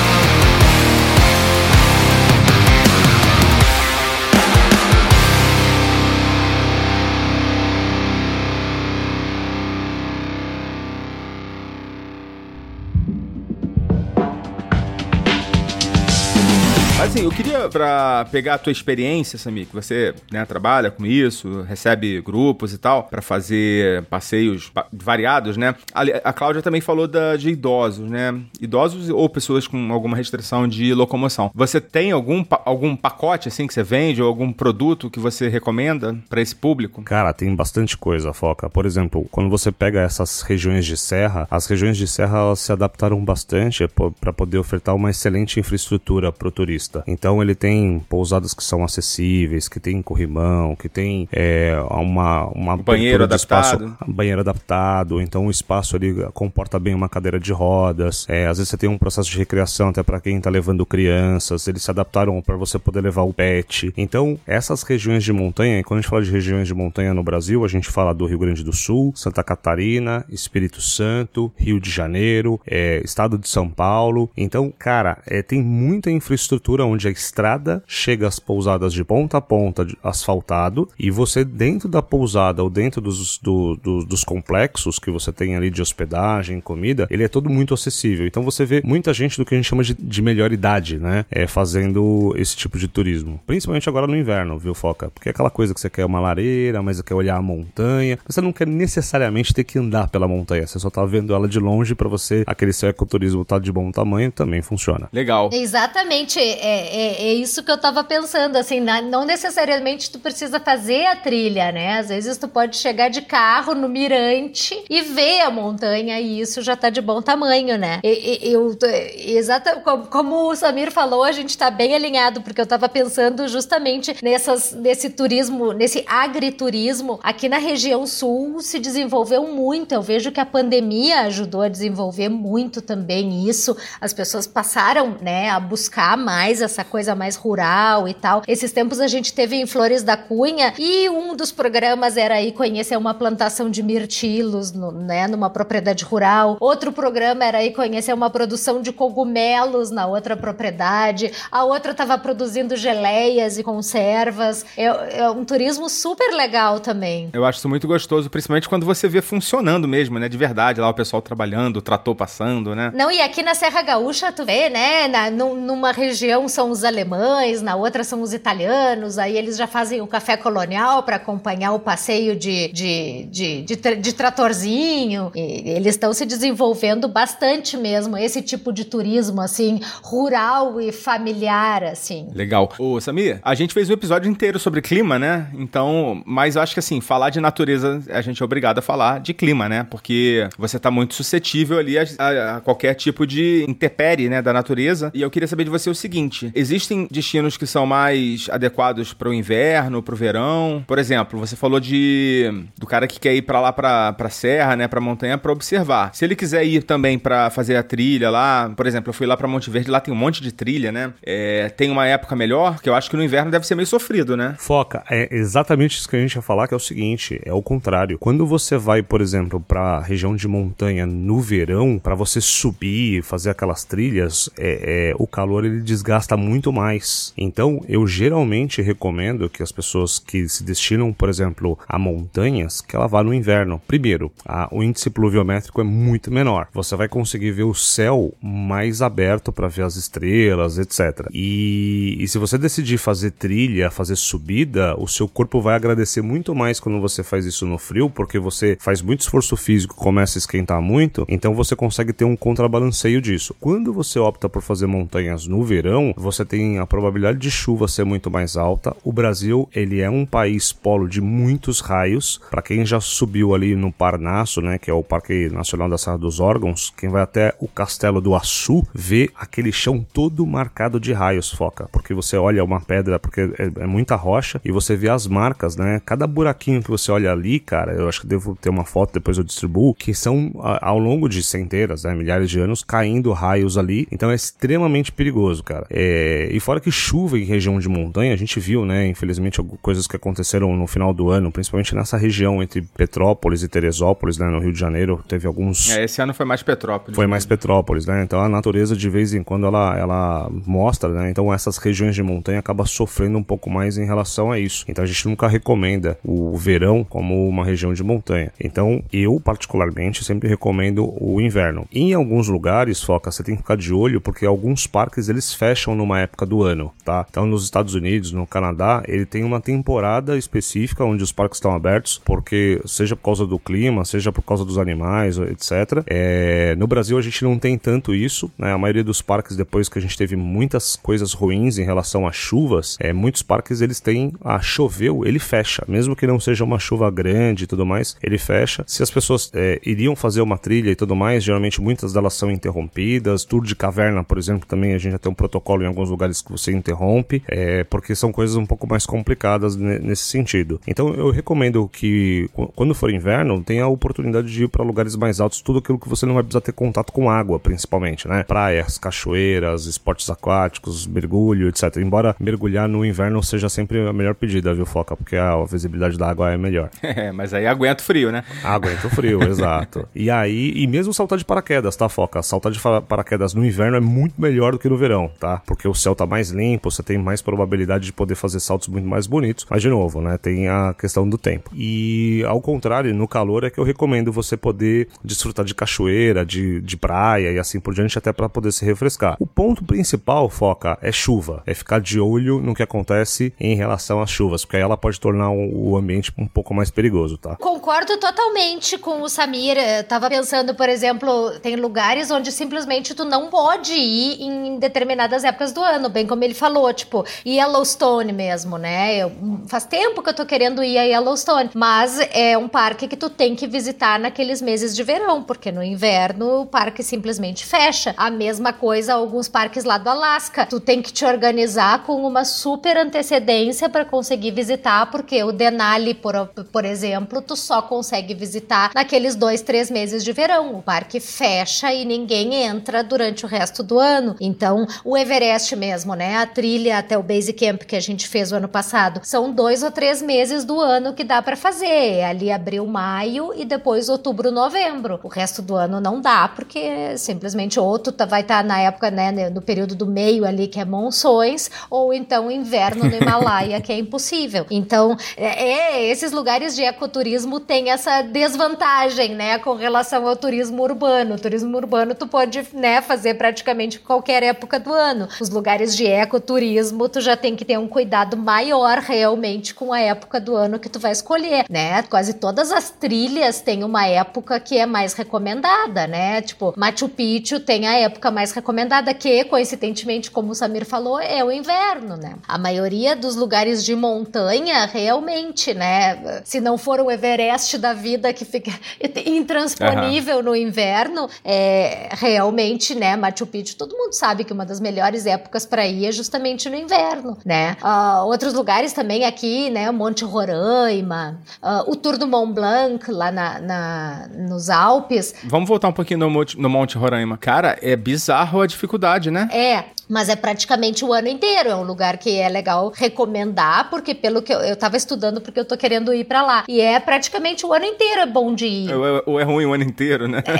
assim, eu queria, pra pegar a tua experiência, Samir, que você né, trabalha com isso, recebe grupos e tal, para fazer passeios variados, né? A, Cláudia também falou da, de idosos, né? Idosos ou pessoas com alguma restrição de locomoção. Você tem algum, algum pacote, assim, que você vende, ou algum produto que você recomenda para esse público? Cara, tem bastante coisa, Foca. Por exemplo, quando você pega essas regiões de serra, as regiões de serra elas se adaptaram bastante para poder ofertar uma excelente infraestrutura para o turista. Então ele tem pousadas que são acessíveis, que tem corrimão, que tem é, uma, uma banheiro adaptado. Espaço, banheiro adaptado, então o espaço ali comporta bem uma cadeira de rodas. É, às vezes você tem um processo de recreação até para quem está levando crianças, eles se adaptaram para você poder levar o pet. Então, essas regiões de montanha, e quando a gente fala de regiões de montanha no Brasil, a gente fala do Rio Grande do Sul, Santa Catarina, Espírito Santo, Rio de Janeiro, é, Estado de São Paulo. Então, cara, é, tem muita infraestrutura onde a estrada chega às pousadas de ponta a ponta de, asfaltado e você dentro da pousada ou dentro dos, do, do, dos complexos que você tem ali de hospedagem, comida, ele é todo muito acessível. Então você vê muita gente do que a gente chama de, de melhor idade, né? É, fazendo esse tipo de turismo. Principalmente agora no inverno, viu, Foca? Porque é aquela coisa que você quer uma lareira, mas você quer olhar a montanha. Você não quer necessariamente ter que andar pela montanha. Você só tá vendo ela de longe para você, aquele seu ecoturismo tá de bom tamanho, também funciona. Legal. Exatamente. É, é, é isso que eu tava pensando, assim, não necessariamente tu precisa fazer a trilha, né? Às vezes tu pode chegar de carro no mirante e ver a montanha e isso já tá de bom tamanho, né? Eu, exata, como o Samir falou, a gente tá bem alinhado, porque eu tava pensando justamente nessas, nesse turismo, nesse agriturismo. Aqui na região sul se desenvolveu muito. Eu vejo que a pandemia ajudou a desenvolver muito também isso. As pessoas passaram, né, a buscar mais essa coisa mais rural e tal. Esses tempos a gente teve em Flores da Cunha e um dos programas era aí conhecer uma plantação de mirtilos, no, né, numa propriedade rural. Outro programa era aí conhecer uma produção de cogumelos na outra propriedade. A outra estava produzindo geleias e conservas. É, é, um turismo super legal também. Eu acho isso muito gostoso, principalmente quando você vê funcionando mesmo, né? De verdade, lá o pessoal trabalhando, o trator passando, né? Não, e aqui na Serra Gaúcha, tu vê, né? Na, numa região são os alemães, na outra são os italianos, aí eles já fazem o café colonial para acompanhar o passeio de, de, de, de, de tratorzinho. E eles estão se desenvolvendo bastante mesmo, esse tipo de turismo, assim, rural e familiar, assim. Legal. Ô, Samir, a gente fez um episódio inteiro sobre clima, né? Então, mas eu acho que assim, falar de natureza, a gente é obrigado a falar de clima, né? Porque você tá muito suscetível ali a, a, a qualquer tipo de intempérie, né, da natureza. E eu queria saber de você o seguinte: existem destinos que são mais adequados para o inverno, para o verão? Por exemplo, você falou de do cara que quer ir para lá para para serra, né, para montanha para observar. Se ele quiser ir também para fazer a trilha lá, por exemplo, eu fui lá para Monte Verde, lá tem um monte de trilha, né? É, tem uma época melhor, que eu acho que no inverno deve ser meio sofrido, né? Foca, é exatamente isso que a gente ia falar, que é o seguinte, é o contrário. Quando você vai, por exemplo, para região de montanha no verão, para você subir, fazer aquelas trilhas, é, é, o calor ele desgasta muito mais. Então, eu geralmente recomendo que as pessoas que se destinam, por exemplo, a montanhas, que ela vá no inverno. Primeiro, a, o índice pluviométrico é muito menor. Você vai conseguir ver o céu mais aberto para ver as estrelas, etc. E, e se você decidir fazer trilha, fazer subida, o seu corpo vai agradecer muito mais quando você faz isso no frio, porque você faz muito esforço físico, começa a esquentar muito, então você consegue ter um contrabalanceio disso. Quando você opta por fazer montanhas no verão, você tem a probabilidade de chuva ser muito mais alta. O Brasil, ele é um país polo de muitos raios. Para quem já subiu ali no Parnaso, né, que é o Parque Nacional da Serra dos Órgãos, quem vai até o Castelo do Açu, vê aquele chão todo marcado de raios, foca, porque você olha uma pedra, porque é, é muita rocha e você vê as marcas, né? Cada buraquinho que você olha ali, cara, eu acho que devo ter uma foto depois eu distribuo, que são ao longo de centenas, né, milhares de anos caindo raios ali. Então é extremamente perigoso, cara. É... E fora que chuva em região de montanha, a gente viu, né, infelizmente coisas que aconteceram no final do ano, principalmente nessa região entre Petrópolis e Teresópolis, né, no Rio de Janeiro, teve alguns É, esse ano foi mais Petrópolis. Foi mais Petrópolis, né? Então a natureza de vez em quando ela ela mostra, né? Então essas regiões de montanha acabam sofrendo um pouco mais em relação a isso. Então a gente nunca recomenda o verão como uma região de montanha. Então eu, particularmente, sempre recomendo o inverno. Em alguns lugares, Foca, você tem que ficar de olho porque alguns parques eles fecham numa época do ano, tá? Então, nos Estados Unidos, no Canadá, ele tem uma temporada específica onde os parques estão abertos, porque seja por causa do clima, seja por causa dos animais, etc. É, no Brasil, a gente não tem tanto isso, né? A maioria dos parques, depois que a gente teve muitas coisas ruins em relação a chuvas, é, muitos parques eles têm a choveu, ele fecha, mesmo que não seja uma chuva grande e tudo mais, ele fecha. Se as pessoas é, iriam fazer uma trilha e tudo mais, geralmente muitas delas são interrompidas. Tour de caverna, por exemplo, também a gente já tem um protocolo em alguns lugares que você interrompe, é, porque são coisas um pouco mais complicadas nesse sentido. Então eu recomendo que quando for inverno, tenha a oportunidade de ir para lugares mais altos, tudo aquilo que você não vai precisar ter contato com água, principalmente, né? Praias, cachoeiras, esportes aquáticos, mergulho, etc. Embora mergulhar no inverno seja sempre a melhor pedida, viu, Foca? Porque a visibilidade da água é melhor. É, mas aí aguenta o frio, né? Aguenta o frio, exato. E aí, e mesmo saltar de paraquedas, tá, Foca? Saltar de paraquedas no inverno é muito melhor do que no verão, tá? Porque o céu tá mais limpo, você tem mais probabilidade de poder fazer saltos muito mais bonitos. Mas, de novo, né? Tem a questão do tempo. E, ao contrário, no calor é que eu recomendo você poder desfrutar de cachoeira, de, de praia e assim por diante, até para poder se refrescar. O ponto principal, Foca, é chuva. É ficar de olho no que acontece em relação às chuvas, porque aí ela pode tornar o ambiente um pouco mais perigoso, tá? Concordo totalmente com o Samir. Eu tava pensando, por exemplo, tem lugares onde simplesmente tu não pode ir em determinadas épocas do ano, bem como ele falou, tipo, Yellowstone mesmo, né? Eu, faz tempo que eu tô querendo ir a Yellowstone, mas é um parque que tu tem que visitar naqueles meses de verão, porque no inverno o parque simplesmente fecha. A mesma coisa alguns parques lá do Alasca. Tu tem que te organizar com uma super antecedência para conseguir visitar, porque o Denali, por, por exemplo, tu só consegue visitar naqueles dois, três meses de verão. O parque fecha e ninguém entra durante o resto do ano. Então, o Everest mesmo, né? A trilha até o Base Camp que a gente fez o ano passado, são dois ou três meses do ano que dá para fazer. Ali abril, maio e depois outubro, novembro. O resto do ano não dá, porque simplesmente ou tu tá, vai estar tá na época, né, no período do meio ali, que é monções, ou então inverno no Himalaia, que é impossível. Então, é, é, esses lugares de ecoturismo têm essa desvantagem, né, com relação ao turismo urbano. O turismo urbano tu pode, né, fazer praticamente qualquer época do ano. Os lugares de ecoturismo, tu já tem que ter um cuidado maior realmente com a época do ano que tu vai escolher, né? Quase todas as trilhas têm uma época que é mais recomendada, né? Tipo, Machu Picchu tem a época mais recomendada que, coincidentemente, como o Samir falou, é o inverno, né? A maioria dos lugares de montanha, realmente, né? Se não for o Everest da vida que fica intransponível uhum. no inverno, é realmente, né? Machu Picchu, todo mundo sabe que uma das melhores épocas para ir é justamente no inverno, né? Uh, outros lugares também aqui, né? Monte Roraima, uh, o Tour do Mont Blanc lá na, na, nos Alpes. Vamos voltar um pouquinho no Monte, no Monte Roraima. Cara, é bizarro a dificuldade, né? É, mas é praticamente o ano inteiro. É um lugar que é legal recomendar, porque pelo que eu, eu tava estudando, porque eu tô querendo ir para lá. E é praticamente o ano inteiro é bom de ir. Ou é, é ruim o ano inteiro, né? É,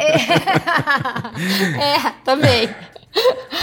é também.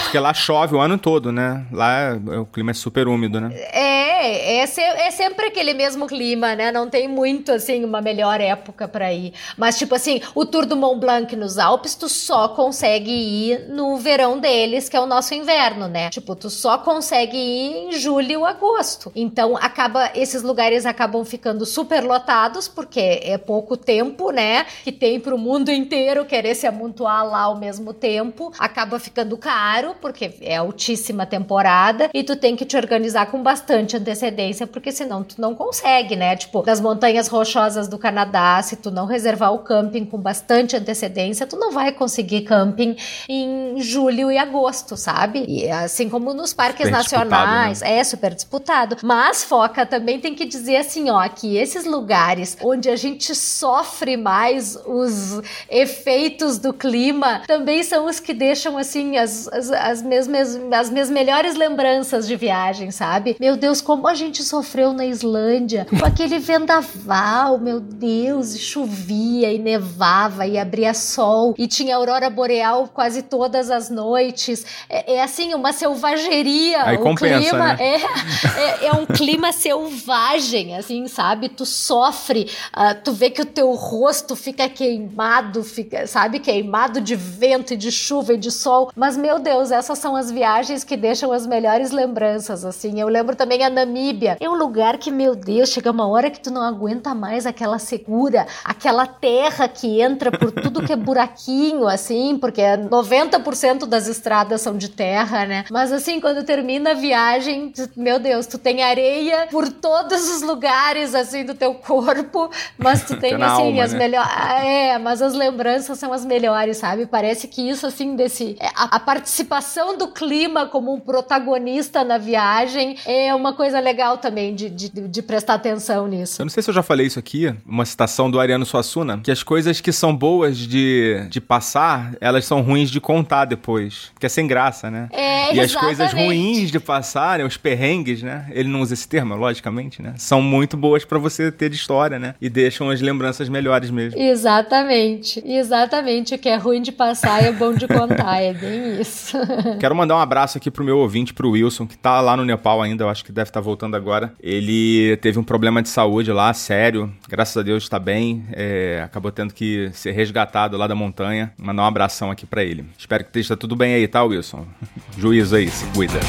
Porque lá chove o ano todo, né? Lá o clima é super úmido, né? É, é, se, é sempre aquele mesmo clima, né? Não tem muito, assim, uma melhor época para ir. Mas, tipo assim, o Tour do Mont Blanc nos Alpes, tu só consegue ir no verão deles, que é o nosso inverno, né? Tipo, tu só consegue ir em julho agosto. Então, acaba, esses lugares acabam ficando super lotados, porque é pouco tempo, né? Que tem pro mundo inteiro querer se amontoar lá ao mesmo tempo. Acaba ficando caro, porque é altíssima temporada, e tu tem que te organizar com bastante antecedência, porque senão tu não consegue, né? Tipo, das montanhas rochosas do Canadá, se tu não reservar o camping com bastante antecedência, tu não vai conseguir camping em julho e agosto, sabe? E assim como nos parques super nacionais, né? é super disputado. Mas foca também tem que dizer assim, ó, que esses lugares onde a gente sofre mais os efeitos do clima também são os que deixam assim as as, as, as, mesmas, as minhas melhores lembranças de viagem, sabe? Meu Deus, como a gente sofreu na Islândia com aquele vendaval, meu Deus, e chovia e nevava e abria sol e tinha aurora boreal quase todas as noites. É, é assim, uma selvageria. Aí o compensa, clima né? é, é, é, um clima selvagem, assim, sabe? Tu sofre, uh, tu vê que o teu rosto fica queimado, fica, sabe? Queimado de vento e de chuva e de sol, mas meu Deus, essas são as viagens que deixam as melhores lembranças, assim. Eu lembro também a Namíbia. É um lugar que, meu Deus, chega uma hora que tu não aguenta mais aquela segura, aquela terra que entra por tudo que é buraquinho, assim, porque 90% das estradas são de terra, né? Mas assim, quando termina a viagem, meu Deus, tu tem areia por todos os lugares, assim, do teu corpo, mas tu tem, assim, alma, as né? melhores. É, mas as lembranças são as melhores, sabe? Parece que isso, assim, desse. É, a, a participação do clima como um protagonista na viagem é uma coisa legal também de, de, de prestar atenção nisso. Eu não sei se eu já falei isso aqui, uma citação do Ariano Suassuna, que as coisas que são boas de, de passar, elas são ruins de contar depois. Porque é sem graça, né? É, e exatamente. as coisas ruins de passar, né, os perrengues, né? Ele não usa esse termo, logicamente, né? São muito boas para você ter de história, né? E deixam as lembranças melhores mesmo. Exatamente. Exatamente. O que é ruim de passar é bom de contar. é bem isso. Quero mandar um abraço aqui pro meu ouvinte, pro Wilson, que tá lá no Nepal ainda, eu acho que deve estar tá voltando agora. Ele teve um problema de saúde lá, sério. Graças a Deus está bem. É, acabou tendo que ser resgatado lá da montanha. Mandar um abração aqui para ele. Espero que esteja tudo bem aí, tá, Wilson? Juízo aí, se cuida.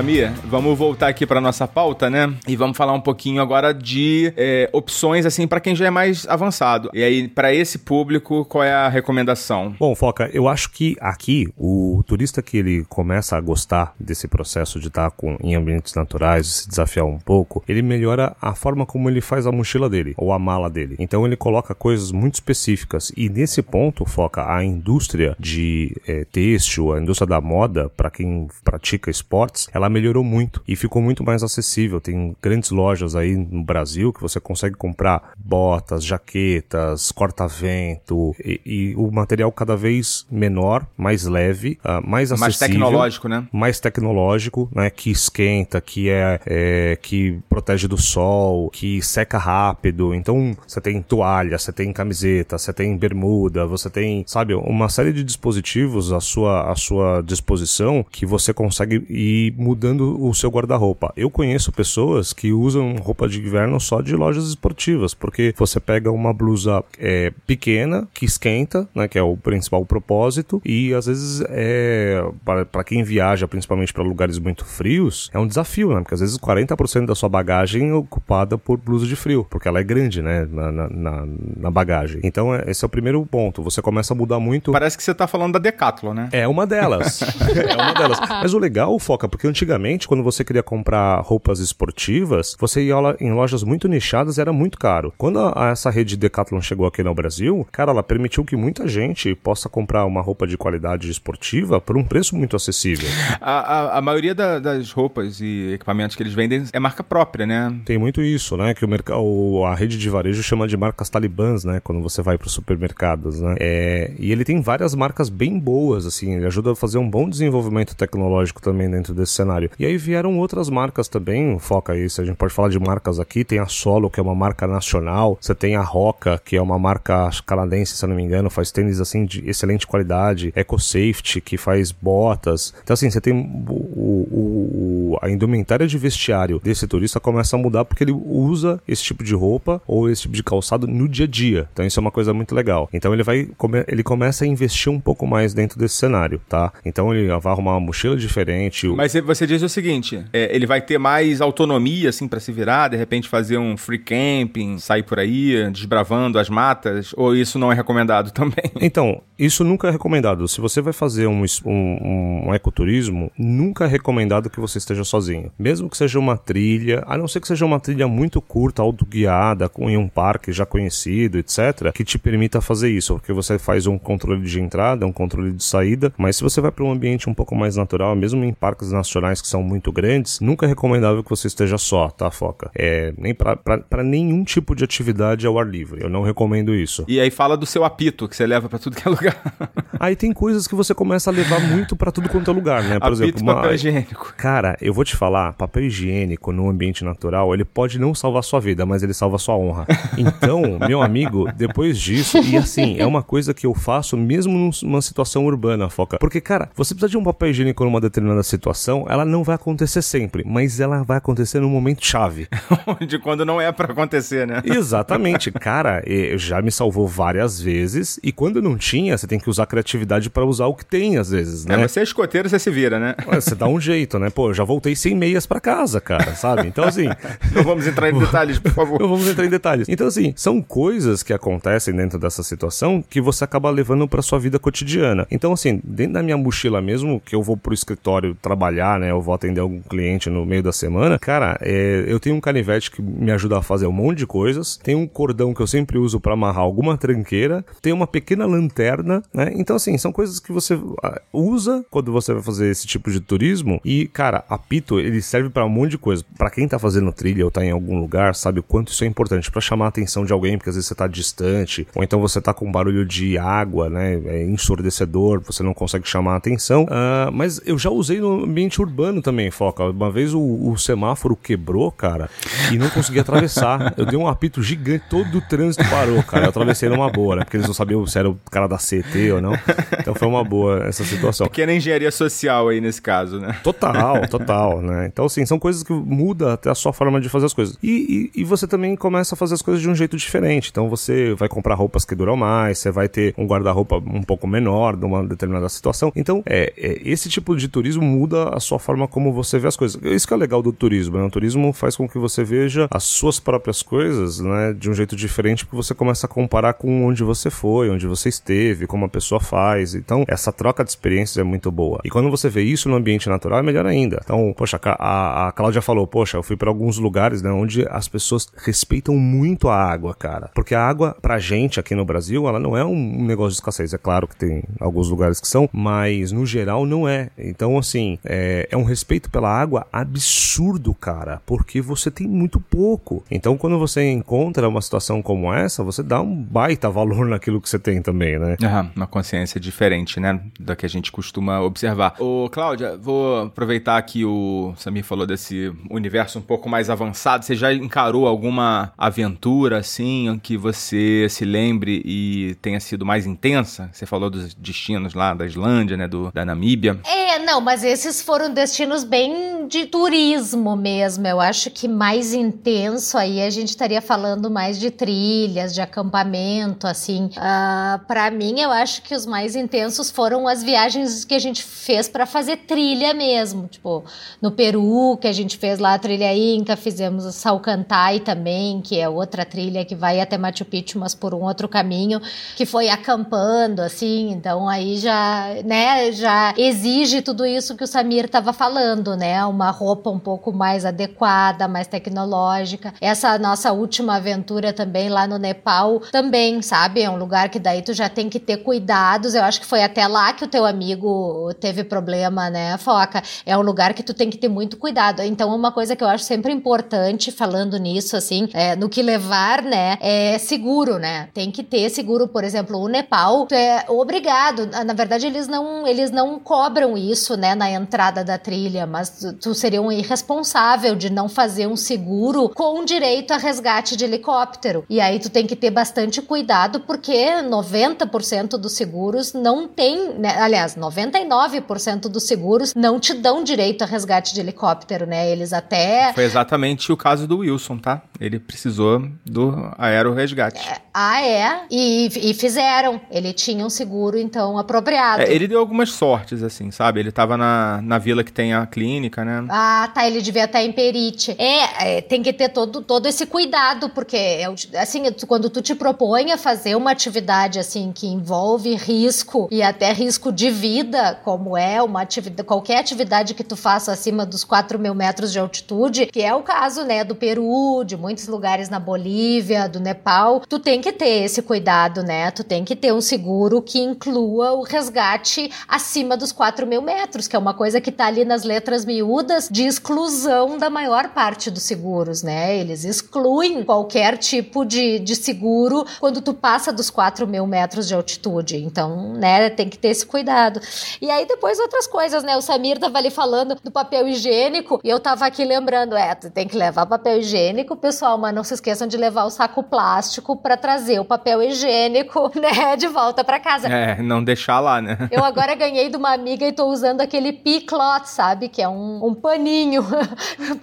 Samir, vamos voltar aqui para nossa pauta, né? E vamos falar um pouquinho agora de é, opções, assim, para quem já é mais avançado. E aí, para esse público, qual é a recomendação? Bom, Foca, eu acho que aqui o turista que ele começa a gostar desse processo de estar com, em ambientes naturais, se desafiar um pouco, ele melhora a forma como ele faz a mochila dele ou a mala dele. Então ele coloca coisas muito específicas e nesse ponto, Foca, a indústria de é, têxtil, a indústria da moda, para quem pratica esportes, ela melhorou muito e ficou muito mais acessível. Tem grandes lojas aí no Brasil que você consegue comprar botas, jaquetas, corta-vento e, e, o material cada vez menor, mais leve, uh, mais acessível. Mais tecnológico, né? Mais tecnológico, né? Que esquenta, que é, é que protege do sol, que seca rápido. Então você tem toalha, você tem camiseta, você tem bermuda, você tem, sabe, uma série de dispositivos à sua, à sua disposição que você consegue ir mudando o seu guarda-roupa. Eu conheço pessoas que usam roupa de inverno só de lojas esportivas, porque você pega uma blusa é, pequena que esquenta, né, que é o principal propósito, e às vezes é para quem viaja, principalmente para lugares muito frios, é um desafio, né? Porque às vezes 40% da sua bagagem é ocupada por blusa de frio, porque ela é grande, né, na, na, na bagagem. Então é, esse é o primeiro ponto. Você começa a mudar muito. Parece que você tá falando da Decathlon, né? É uma delas. é uma delas. Mas o legal, Foca, porque antigamente, quando você queria comprar roupas esportivas, você ia em lojas muito nichadas e era muito caro. Quando a, essa rede Decathlon chegou aqui no Brasil, cara, ela permitiu que muita gente possa comprar uma roupa de qualidade esportiva por um preço muito acessível. A, a, a maioria da, das roupas e equipamentos que eles vendem é marca própria, né? Tem muito isso, né? Que o mercado, a rede de varejo chama de marcas talibãs, né? Quando você vai para os supermercados, né? É, e ele tem várias marcas bem boas, assim, ele ajuda a fazer um bom desenvolvimento tecnológico também dentro desse cenário. E aí vieram outras marcas também, foca isso, a gente pode falar de marcas aqui, tem a Solo, que é uma marca nacional, você tem a Roca, que é uma marca canadense, se eu não me engano, faz tênis assim de excelente qualidade, EcoSafety, que faz botas. Então assim, você tem o, o, o, a indumentária de vestiário desse turista começa a mudar porque ele usa esse tipo de roupa ou esse tipo de calçado no dia a dia. Então isso é uma coisa muito legal. Então ele vai ele começa a investir um pouco mais dentro desse cenário, tá? Então ele vai arrumar uma mochila diferente. Mas você diz o seguinte: é, ele vai ter mais autonomia, assim, para se virar, de repente fazer um free camping, sair por aí, desbravando as matas, ou isso não é recomendado também? Então, isso nunca é recomendado. Se você vai fazer um, um, um ecoturismo, nunca é recomendado que você esteja sozinho. Mesmo que seja uma trilha, a não ser que seja uma trilha muito curta, autoguiada, em um parque já conhecido, etc., que te permita fazer isso, porque você faz um controle de entrada, um controle de saída, mas se você vai para um ambiente um pouco mais natural, mesmo em parques nacionais, animais que são muito grandes, nunca é recomendável que você esteja só, tá, Foca? É, nem para nenhum tipo de atividade ao ar livre. Eu não recomendo isso. E aí fala do seu apito, que você leva para tudo que é lugar. aí tem coisas que você começa a levar muito para tudo quanto é lugar, né? Por apito exemplo, uma... papel higiênico. Cara, eu vou te falar, papel higiênico no ambiente natural, ele pode não salvar sua vida, mas ele salva sua honra. Então, meu amigo, depois disso, e assim, é uma coisa que eu faço mesmo numa situação urbana, Foca. Porque, cara, você precisa de um papel higiênico numa determinada situação, ela não vai acontecer sempre, mas ela vai acontecer no momento chave. de quando não é para acontecer, né? Exatamente. Cara, já me salvou várias vezes, e quando não tinha, você tem que usar criatividade para usar o que tem, às vezes, né? É, você é escoteiro, você se vira, né? Você dá um jeito, né? Pô, eu já voltei sem meias para casa, cara, sabe? Então, assim... não vamos entrar em detalhes, por favor. Não vamos entrar em detalhes. Então, assim, são coisas que acontecem dentro dessa situação que você acaba levando para sua vida cotidiana. Então, assim, dentro da minha mochila mesmo, que eu vou pro escritório trabalhar, né? Eu vou atender algum cliente no meio da semana, cara, é, eu tenho um canivete que me ajuda a fazer um monte de coisas, tem um cordão que eu sempre uso para amarrar alguma tranqueira, tem uma pequena lanterna, né? Então, assim, são coisas que você ah, usa quando você vai fazer esse tipo de turismo e, cara, apito, ele serve para um monte de coisa. Para quem tá fazendo trilha ou tá em algum lugar, sabe o quanto isso é importante para chamar a atenção de alguém, porque às vezes você tá distante, ou então você tá com barulho de água, né? É ensurdecedor, você não consegue chamar a atenção. Uh, mas eu já usei no ambiente urbano também, Foca. Uma vez o, o semáforo quebrou, cara, e não consegui atravessar. Eu dei um apito gigante, todo o trânsito parou, cara. Eu atravessei numa boa, né? Porque eles não sabiam se era o cara da CT ou não. Então foi uma boa essa situação. Pequena engenharia social aí nesse caso, né? Total, total, né? Então, assim, são coisas que mudam até a sua forma de fazer as coisas. E, e, e você também começa a fazer as coisas de um jeito diferente. Então você vai comprar roupas que duram mais, você vai ter um guarda-roupa um pouco menor numa determinada situação. Então, é, é, esse tipo de turismo muda a sua forma como você vê as coisas. Isso que é legal do turismo, né? O turismo faz com que você veja as suas próprias coisas, né? De um jeito diferente, porque você começa a comparar com onde você foi, onde você esteve, como a pessoa faz. Então, essa troca de experiências é muito boa. E quando você vê isso no ambiente natural, é melhor ainda. Então, poxa, a, a Cláudia falou, poxa, eu fui para alguns lugares, né? Onde as pessoas respeitam muito a água, cara. Porque a água, pra gente aqui no Brasil, ela não é um negócio de escassez. É claro que tem alguns lugares que são, mas no geral não é. Então, assim, é, é respeito pela água absurdo, cara. Porque você tem muito pouco. Então, quando você encontra uma situação como essa, você dá um baita valor naquilo que você tem também, né? Uhum, uma consciência diferente, né? Da que a gente costuma observar. Ô, Cláudia, vou aproveitar que o Samir falou desse universo um pouco mais avançado. Você já encarou alguma aventura, assim, que você se lembre e tenha sido mais intensa? Você falou dos destinos lá da Islândia, né? Do, da Namíbia. É, não, mas esses foram destinos bem de turismo mesmo. Eu acho que mais intenso aí a gente estaria falando mais de trilhas, de acampamento, assim. Uh, ah, para mim, eu acho que os mais intensos foram as viagens que a gente fez para fazer trilha mesmo. Tipo, no Peru, que a gente fez lá a trilha Inca, fizemos o Salcantay também, que é outra trilha que vai até Machu Picchu, mas por um outro caminho, que foi acampando, assim. Então aí já, né, já exige tudo isso que o Samir estava falando, né? Uma roupa um pouco mais adequada, mais tecnológica. Essa nossa última aventura também lá no Nepal, também, sabe? É um lugar que daí tu já tem que ter cuidados. Eu acho que foi até lá que o teu amigo teve problema, né, Foca? É um lugar que tu tem que ter muito cuidado. Então, uma coisa que eu acho sempre importante, falando nisso, assim, é, no que levar, né, é seguro, né? Tem que ter seguro. Por exemplo, o Nepal, tu é obrigado. Na verdade, eles não, eles não cobram isso, né, na entrada da trilha, mas tu, tu seria um irresponsável de não fazer um seguro com direito a resgate de helicóptero. E aí tu tem que ter bastante cuidado, porque 90% dos seguros não tem, né, aliás, 99% dos seguros não te dão direito a resgate de helicóptero, né? Eles até. Foi exatamente o caso do Wilson, tá? Ele precisou do aero-resgate. É, ah, é? E, e, fizeram. Ele tinha um seguro, então, apropriado. É, ele deu algumas sortes, assim, sabe? Ele tava na, na vila que tem a clínica, né? Ah, tá. Ele devia estar em Perite. É, é tem que ter todo, todo esse cuidado, porque, é, assim, quando tu te propõe a fazer uma atividade, assim, que envolve risco e até risco de vida, como é uma atividade, qualquer atividade que tu faça acima dos 4 mil metros de altitude, que é o caso, né, do Peru, de muitos lugares na Bolívia, do Nepal, tu tem que ter esse cuidado, né? Tu tem que ter um seguro que inclua o resgate acima dos 4 mil metros, que é uma coisa que tá ali nas letras miúdas de exclusão da maior parte dos seguros, né? Eles excluem qualquer tipo de, de seguro quando tu passa dos 4 mil metros de altitude. Então, né, tem que ter esse cuidado. E aí depois outras coisas, né? O Samir tava ali falando do papel higiênico e eu tava aqui lembrando, é, tu tem que levar papel higiênico, pessoal, mas não se esqueçam de levar o saco plástico para trazer o papel higiênico, né, de volta para casa. É, não deixar lá, né? Eu agora ganhei de uma amiga e tô usando aquele P-cloth, sabe? Que é um, um paninho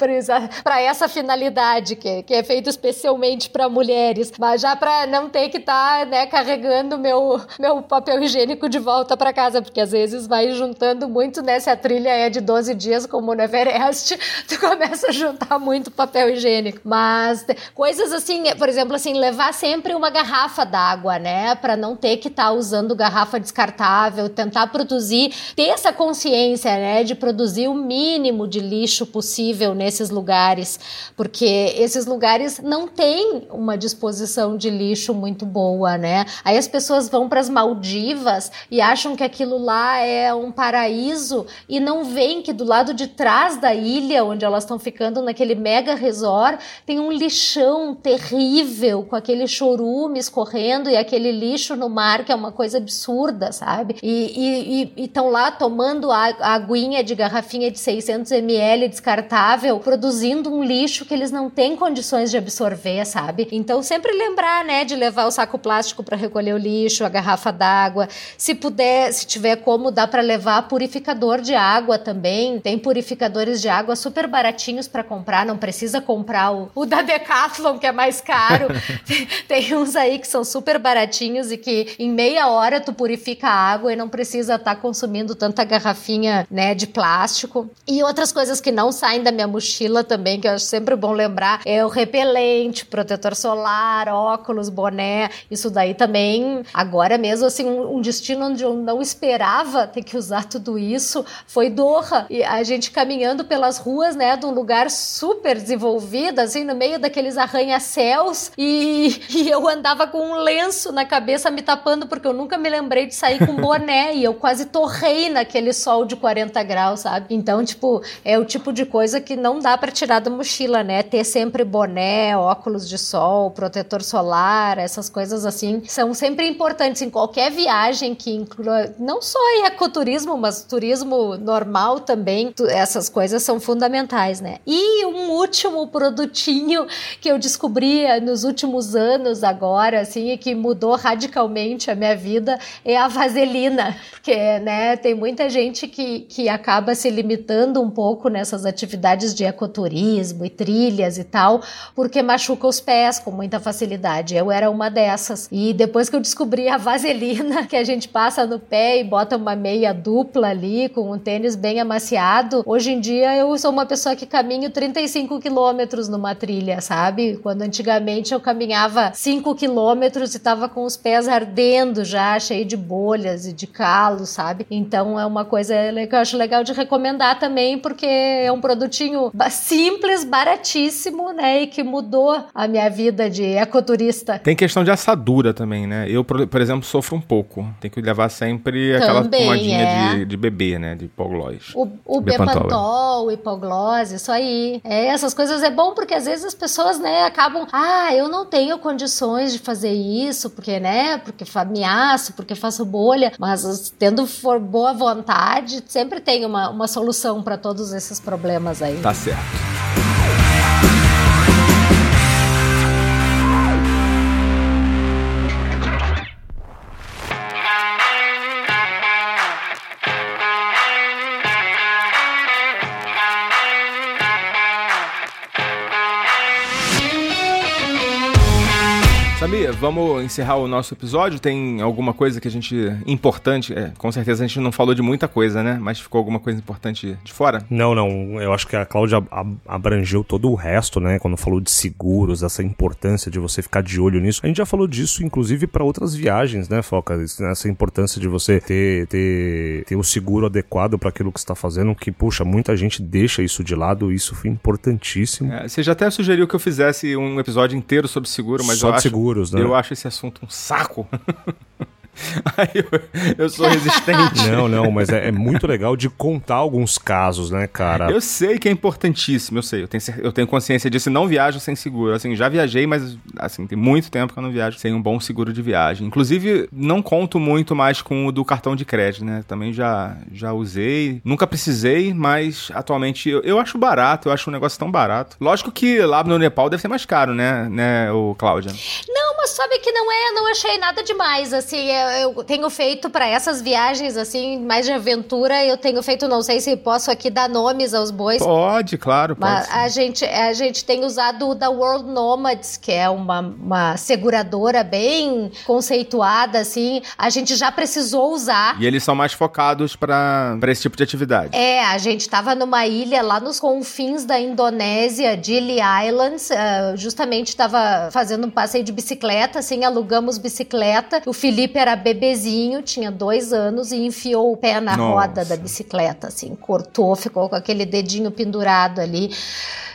para essa finalidade, que, que é feito especialmente para mulheres, mas já para não ter que estar, tá, né, carregando meu, meu papel higiênico de volta para casa, porque às vezes vai juntando muito, né? Se a trilha é de 12 dias, como no Everest, tu começa a juntar muito papel higiênico. Mas coisas assim, por exemplo, assim, levar sempre uma garrafa d'água, né? Para não ter que estar tá usando garrafa descartável, tentar produzir, ter essa consciência, né? De produzir o mínimo de lixo possível nesses lugares, porque esses lugares não têm uma disposição de lixo muito boa, né? Aí as pessoas vão para as Maldivas e acham que aquilo lá é um paraíso e não veem que do lado de trás da ilha, onde elas estão ficando naquele mega resort, tem um lixão terrível com aquele chorume escorrendo e aquele lixo no mar que é uma coisa absurda, sabe? E estão lá tomando a, aguinha de garrafinha de 600 ml descartável, produzindo um lixo que eles não têm condições de absorver, sabe? Então sempre lembrar, né, de levar o saco plástico para recolher o lixo, a garrafa d'água. Se puder, se tiver como, dá para levar purificador de água também. Tem purificadores de água super baratinhos para comprar, não precisa comprar o, o da Decathlon, que é mais caro. tem, uns aí que são super baratinhos e que em meia hora tu purifica a água e não precisa estar tá consumindo tanta garrafinha, né, de plástico. E outras coisas que não saem da minha mochila também, que eu acho sempre bom lembrar, é o repelente, protetor solar, óculos, boné. Isso daí também, agora mesmo, assim, um, um destino onde eu não esperava ter que usar tudo isso foi Doha. E a gente caminhando pelas ruas, né, de um lugar super desenvolvido, assim, no meio daqueles arranha-céus. E, e eu andava com um lenço na cabeça me tapando, porque eu nunca me lembrei de sair com boné. e eu quase torrei naquele sol de 40 graus, sabe? Então, tipo, é o tipo de coisa que não dá para tirar da mochila, né? Ter sempre boné, óculos de sol, protetor solar, essas coisas assim, são sempre importantes em qualquer viagem que inclua não só ecoturismo, mas turismo normal também. Essas coisas são fundamentais, né? E um último produtinho que eu descobri nos últimos anos agora, assim, e que mudou radicalmente a minha vida é a vaselina, porque, né, tem muita gente que, que acaba se limitando um pouco nessas atividades de ecoturismo e trilhas e tal, porque machuca os pés com muita facilidade. Eu era uma dessas. E depois que eu descobri a vaselina, que a gente passa no pé e bota uma meia dupla ali, com um tênis bem amaciado, hoje em dia eu sou uma pessoa que caminho 35 quilômetros numa trilha, sabe? Quando antigamente eu caminhava 5 quilômetros e tava com os pés ardendo já, cheio de bolhas e de calos, sabe? Então é uma coisa que eu acho legal de recomendar também, porque é um produtinho simples, baratíssimo, né? E que mudou a minha vida de ecoturista. Tem questão de assadura também, né? Eu, por exemplo, sofro um pouco. Tem que levar sempre aquela também, pomadinha é. de, de bebê, né? De hipoglós. O, o Bepantol, o hipoglós, isso aí. É, essas coisas é bom porque às vezes as pessoas, né, acabam, ah, eu não tenho condições de fazer isso, porque, né, porque ameaço, porque faço bolha, mas tendo for boa vontade, sempre tem uma, uma solução para todos esses problemas aí. Tá certo. Samir, vamos encerrar o nosso episódio. Tem alguma coisa que a gente. importante? É, com certeza a gente não falou de muita coisa, né? Mas ficou alguma coisa importante de fora? Não, não. Eu acho que a Cláudia abrangeu todo o resto, né? Quando falou de seguros, essa importância de você ficar de olho nisso. A gente já falou disso, inclusive, para outras viagens, né, Foca? Essa importância de você ter, ter, ter o seguro adequado para aquilo que está fazendo, que, puxa, muita gente deixa isso de lado. Isso foi importantíssimo. É, você já até sugeriu que eu fizesse um episódio inteiro sobre seguro, mas Só eu acho. Seguro seguros, né? Eu acho esse assunto um saco. Aí eu, eu sou resistente. Não, não, mas é, é muito legal de contar alguns casos, né, cara? Eu sei que é importantíssimo, eu sei. Eu tenho, eu tenho consciência disso e não viajo sem seguro. Assim, já viajei, mas assim, tem muito tempo que eu não viajo sem um bom seguro de viagem. Inclusive, não conto muito mais com o do cartão de crédito, né? Também já, já usei. Nunca precisei, mas atualmente eu, eu acho barato, eu acho um negócio tão barato. Lógico que lá no Nepal deve ser mais caro, né, né, o Cláudia? Não, sabe que não é, não achei nada demais, assim, eu, eu tenho feito para essas viagens, assim, mais de aventura, eu tenho feito, não sei se posso aqui dar nomes aos bois, Pode, claro, pode. a gente, a gente tem usado o da World Nomads, que é uma, uma seguradora bem conceituada, assim, a gente já precisou usar, E eles são mais focados pra esse tipo de atividade. É, a gente tava numa ilha lá nos confins da Indonésia, Gili Islands, ah, justamente tava fazendo um passeio de bicicleta, assim, alugamos bicicleta. O Felipe era bebezinho, tinha dois anos e enfiou o pé na Nossa. roda da bicicleta, assim, cortou, ficou com aquele dedinho pendurado ali.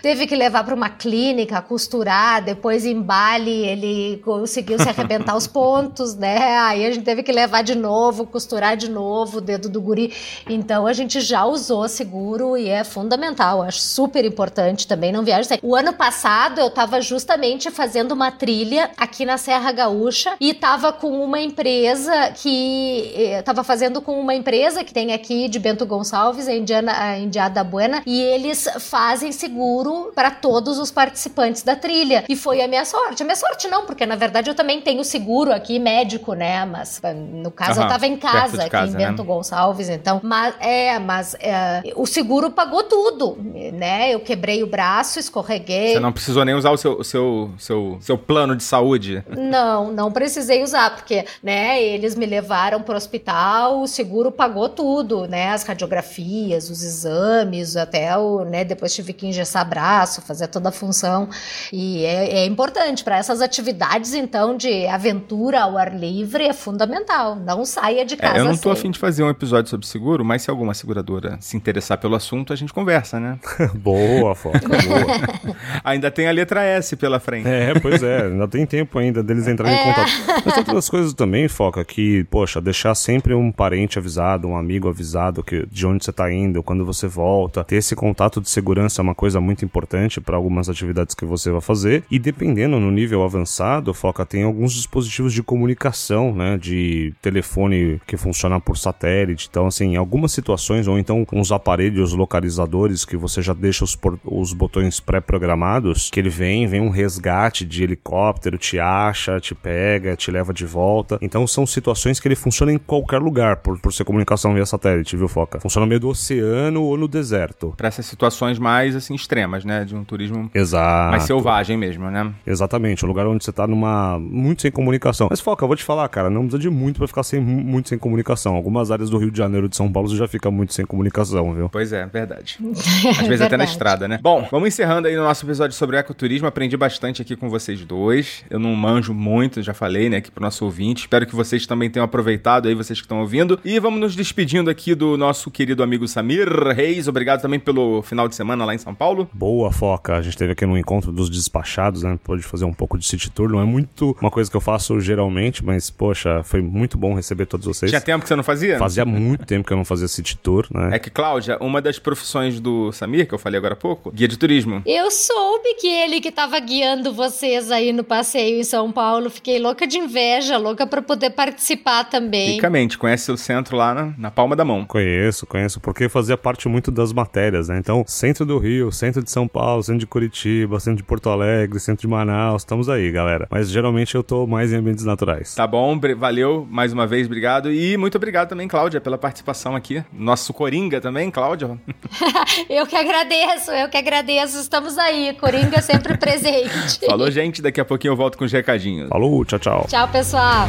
Teve que levar para uma clínica, costurar, depois em Bali ele conseguiu se arrebentar os pontos, né? Aí a gente teve que levar de novo, costurar de novo o dedo do guri. Então a gente já usou seguro e é fundamental, acho super importante também não viajar. O ano passado eu tava justamente fazendo uma trilha aqui na Serra Gaúcha e tava com uma empresa que eh, tava fazendo com uma empresa que tem aqui de Bento Gonçalves, a Indiana, a Indiada Buena, e eles fazem seguro para todos os participantes da trilha. E foi a minha sorte. A minha sorte não, porque na verdade eu também tenho seguro aqui médico, né? Mas ah, no caso eu Aham, tava em casa, de aqui casa, em né? Bento Gonçalves, então. Mas é, mas é, o seguro pagou tudo, né? Eu quebrei o braço, escorreguei. Você não precisou nem usar o seu, o seu, seu, seu plano de saúde. Não, não precisei usar, porque, né, eles me levaram pro hospital, o seguro pagou tudo, né, as radiografias, os exames, até o, né, depois tive que engessar braço, fazer toda a função, e é, é importante para essas atividades, então, de aventura ao ar livre, é fundamental, não saia de casa É, eu não tô sem. afim de fazer um episódio sobre seguro, mas se alguma seguradora se interessar pelo assunto, a gente conversa, né? boa, Foca, boa. Ainda tem a letra S pela frente. É, pois é, ainda tem tempo ainda deles entrarem em contato. Mas tem outras coisas também, Foca, que, poxa, deixar sempre um parente avisado, um amigo avisado que, de onde você tá indo, quando você volta. Ter esse contato de segurança é uma coisa muito importante para algumas atividades que você vai fazer. E dependendo no nível avançado, Foca, tem alguns dispositivos de comunicação, né? De telefone que funciona por satélite. Então, assim, em algumas situações, ou então uns aparelhos localizadores que você já deixa os, os botões pré-programados, que ele vem, vem um resgate de helicóptero, te acha, te pega, te leva de volta. Então são situações que ele funciona em qualquer lugar, por, por ser comunicação via satélite, viu, Foca? Funciona no meio do oceano ou no deserto. Pra essas situações mais, assim, extremas, né? De um turismo Exato. mais selvagem mesmo, né? Exatamente, um lugar onde você tá numa. muito sem comunicação. Mas foca, eu vou te falar, cara, não precisa de muito pra ficar sem, muito sem comunicação. Algumas áreas do Rio de Janeiro e de São Paulo você já fica muito sem comunicação, viu? Pois é, verdade. Às vezes até na estrada, né? Bom, vamos encerrando aí o nosso episódio sobre ecoturismo. Aprendi bastante aqui com vocês dois. Eu não manjo muito, já falei, né, aqui pro nosso ouvinte. Espero que vocês também tenham aproveitado aí, vocês que estão ouvindo. E vamos nos despedindo aqui do nosso querido amigo Samir Reis. Obrigado também pelo final de semana lá em São Paulo. Boa, Foca. A gente teve aqui no encontro dos despachados, né? Pôde fazer um pouco de city tour. Não é muito uma coisa que eu faço geralmente, mas, poxa, foi muito bom receber todos vocês. Tinha tempo que você não fazia? Fazia muito tempo que eu não fazia city tour, né? É que, Cláudia, uma das profissões do Samir, que eu falei agora há pouco, guia de turismo. Eu soube que ele que tava guiando vocês aí no passeio em São Paulo, fiquei louca de inveja, louca pra poder participar também. Ricamente, conhece o centro lá na, na palma da mão. Conheço, conheço, porque fazia parte muito das matérias, né? Então, centro do Rio, centro de São Paulo, centro de Curitiba, centro de Porto Alegre, centro de Manaus, estamos aí, galera. Mas geralmente eu tô mais em ambientes naturais. Tá bom, valeu mais uma vez, obrigado. E muito obrigado também, Cláudia, pela participação aqui. Nosso Coringa também, Cláudia. Eu que agradeço, eu que agradeço. Estamos aí, Coringa sempre presente. Falou, gente. Daqui a pouquinho eu volto com os recadinhos. Falou, tchau, tchau. Tchau, pessoal.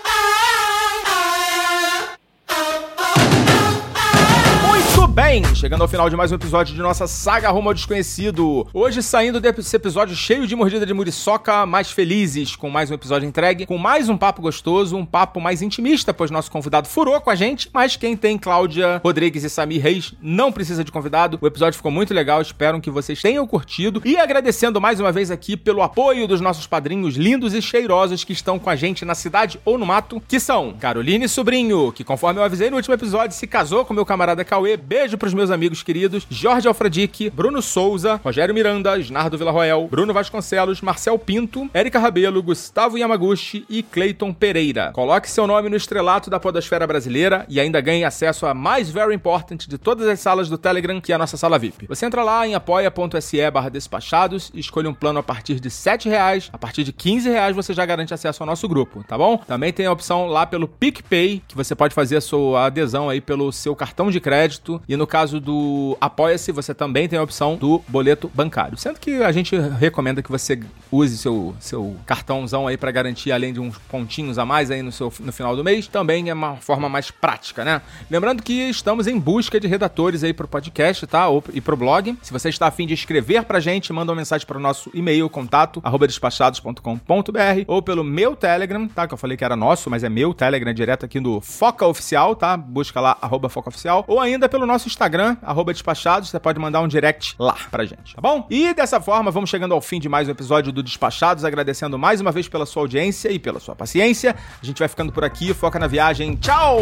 Bem? Chegando ao final de mais um episódio de nossa saga Rumo ao Desconhecido. Hoje saindo desse episódio cheio de mordida de muriçoca, mais felizes, com mais um episódio entregue, com mais um papo gostoso, um papo mais intimista, pois nosso convidado furou com a gente, mas quem tem Cláudia Rodrigues e Samir Reis não precisa de convidado. O episódio ficou muito legal, espero que vocês tenham curtido. E agradecendo mais uma vez aqui pelo apoio dos nossos padrinhos lindos e cheirosos que estão com a gente na cidade ou no mato, que são Caroline Sobrinho, que conforme eu avisei no último episódio, se casou com meu camarada Cauê. Beijo pros meus amigos queridos Jorge Alfredique, Bruno Souza, Rogério Miranda, Snardo Villarroel, Bruno Vasconcelos, Marcel Pinto, Érica Rabelo, Gustavo Yamaguchi e Cleiton Pereira. Coloque seu nome no estrelato da podosfera brasileira e ainda ganhe acesso a mais very important de todas as salas do Telegram, que é a nossa sala VIP. Você entra lá em apoia.se barra despachados e escolhe um plano a partir de R$ reais. A partir de R$ reais você já garante acesso ao nosso grupo, tá bom? Também tem a opção lá pelo PicPay, que você pode fazer a sua adesão aí pelo seu cartão de crédito. E no caso do Apoia-se, você também tem a opção do boleto bancário. Sendo que a gente recomenda que você use seu, seu cartãozão aí para garantir, além de uns pontinhos a mais aí no, seu, no final do mês, também é uma forma mais prática, né? Lembrando que estamos em busca de redatores aí pro podcast, tá? Ou, e pro blog. Se você está afim de escrever pra gente, manda uma mensagem para o nosso e-mail, contato, arroba despachados.com.br ou pelo meu Telegram, tá? Que eu falei que era nosso, mas é meu Telegram, direto aqui no Foca Oficial, tá? Busca lá, arroba Foca Oficial. Ou ainda pelo nosso Instagram, arroba despachados, você pode mandar um direct lá pra gente, tá bom? E dessa forma, vamos chegando ao fim de mais um episódio do Despachados, agradecendo mais uma vez pela sua audiência e pela sua paciência. A gente vai ficando por aqui, foca na viagem. Tchau!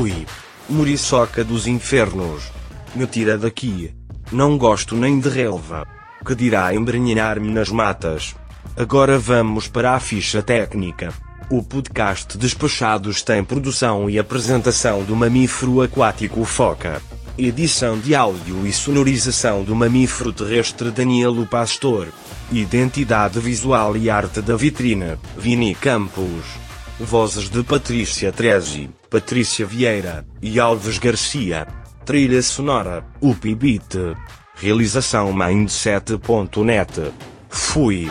Ui, muriçoca dos infernos. Me tira daqui. Não gosto nem de relva. Que dirá embrenhar-me nas matas. Agora vamos para a ficha técnica. O podcast Despachados tem produção e apresentação do mamífero aquático foca. Edição de áudio e sonorização do mamífero terrestre Danielo Pastor. Identidade visual e arte da vitrine, Vini Campos. Vozes de Patrícia Trezi, Patrícia Vieira e Alves Garcia. Trilha sonora, Upbeat. Realização Mindset.net. Fui.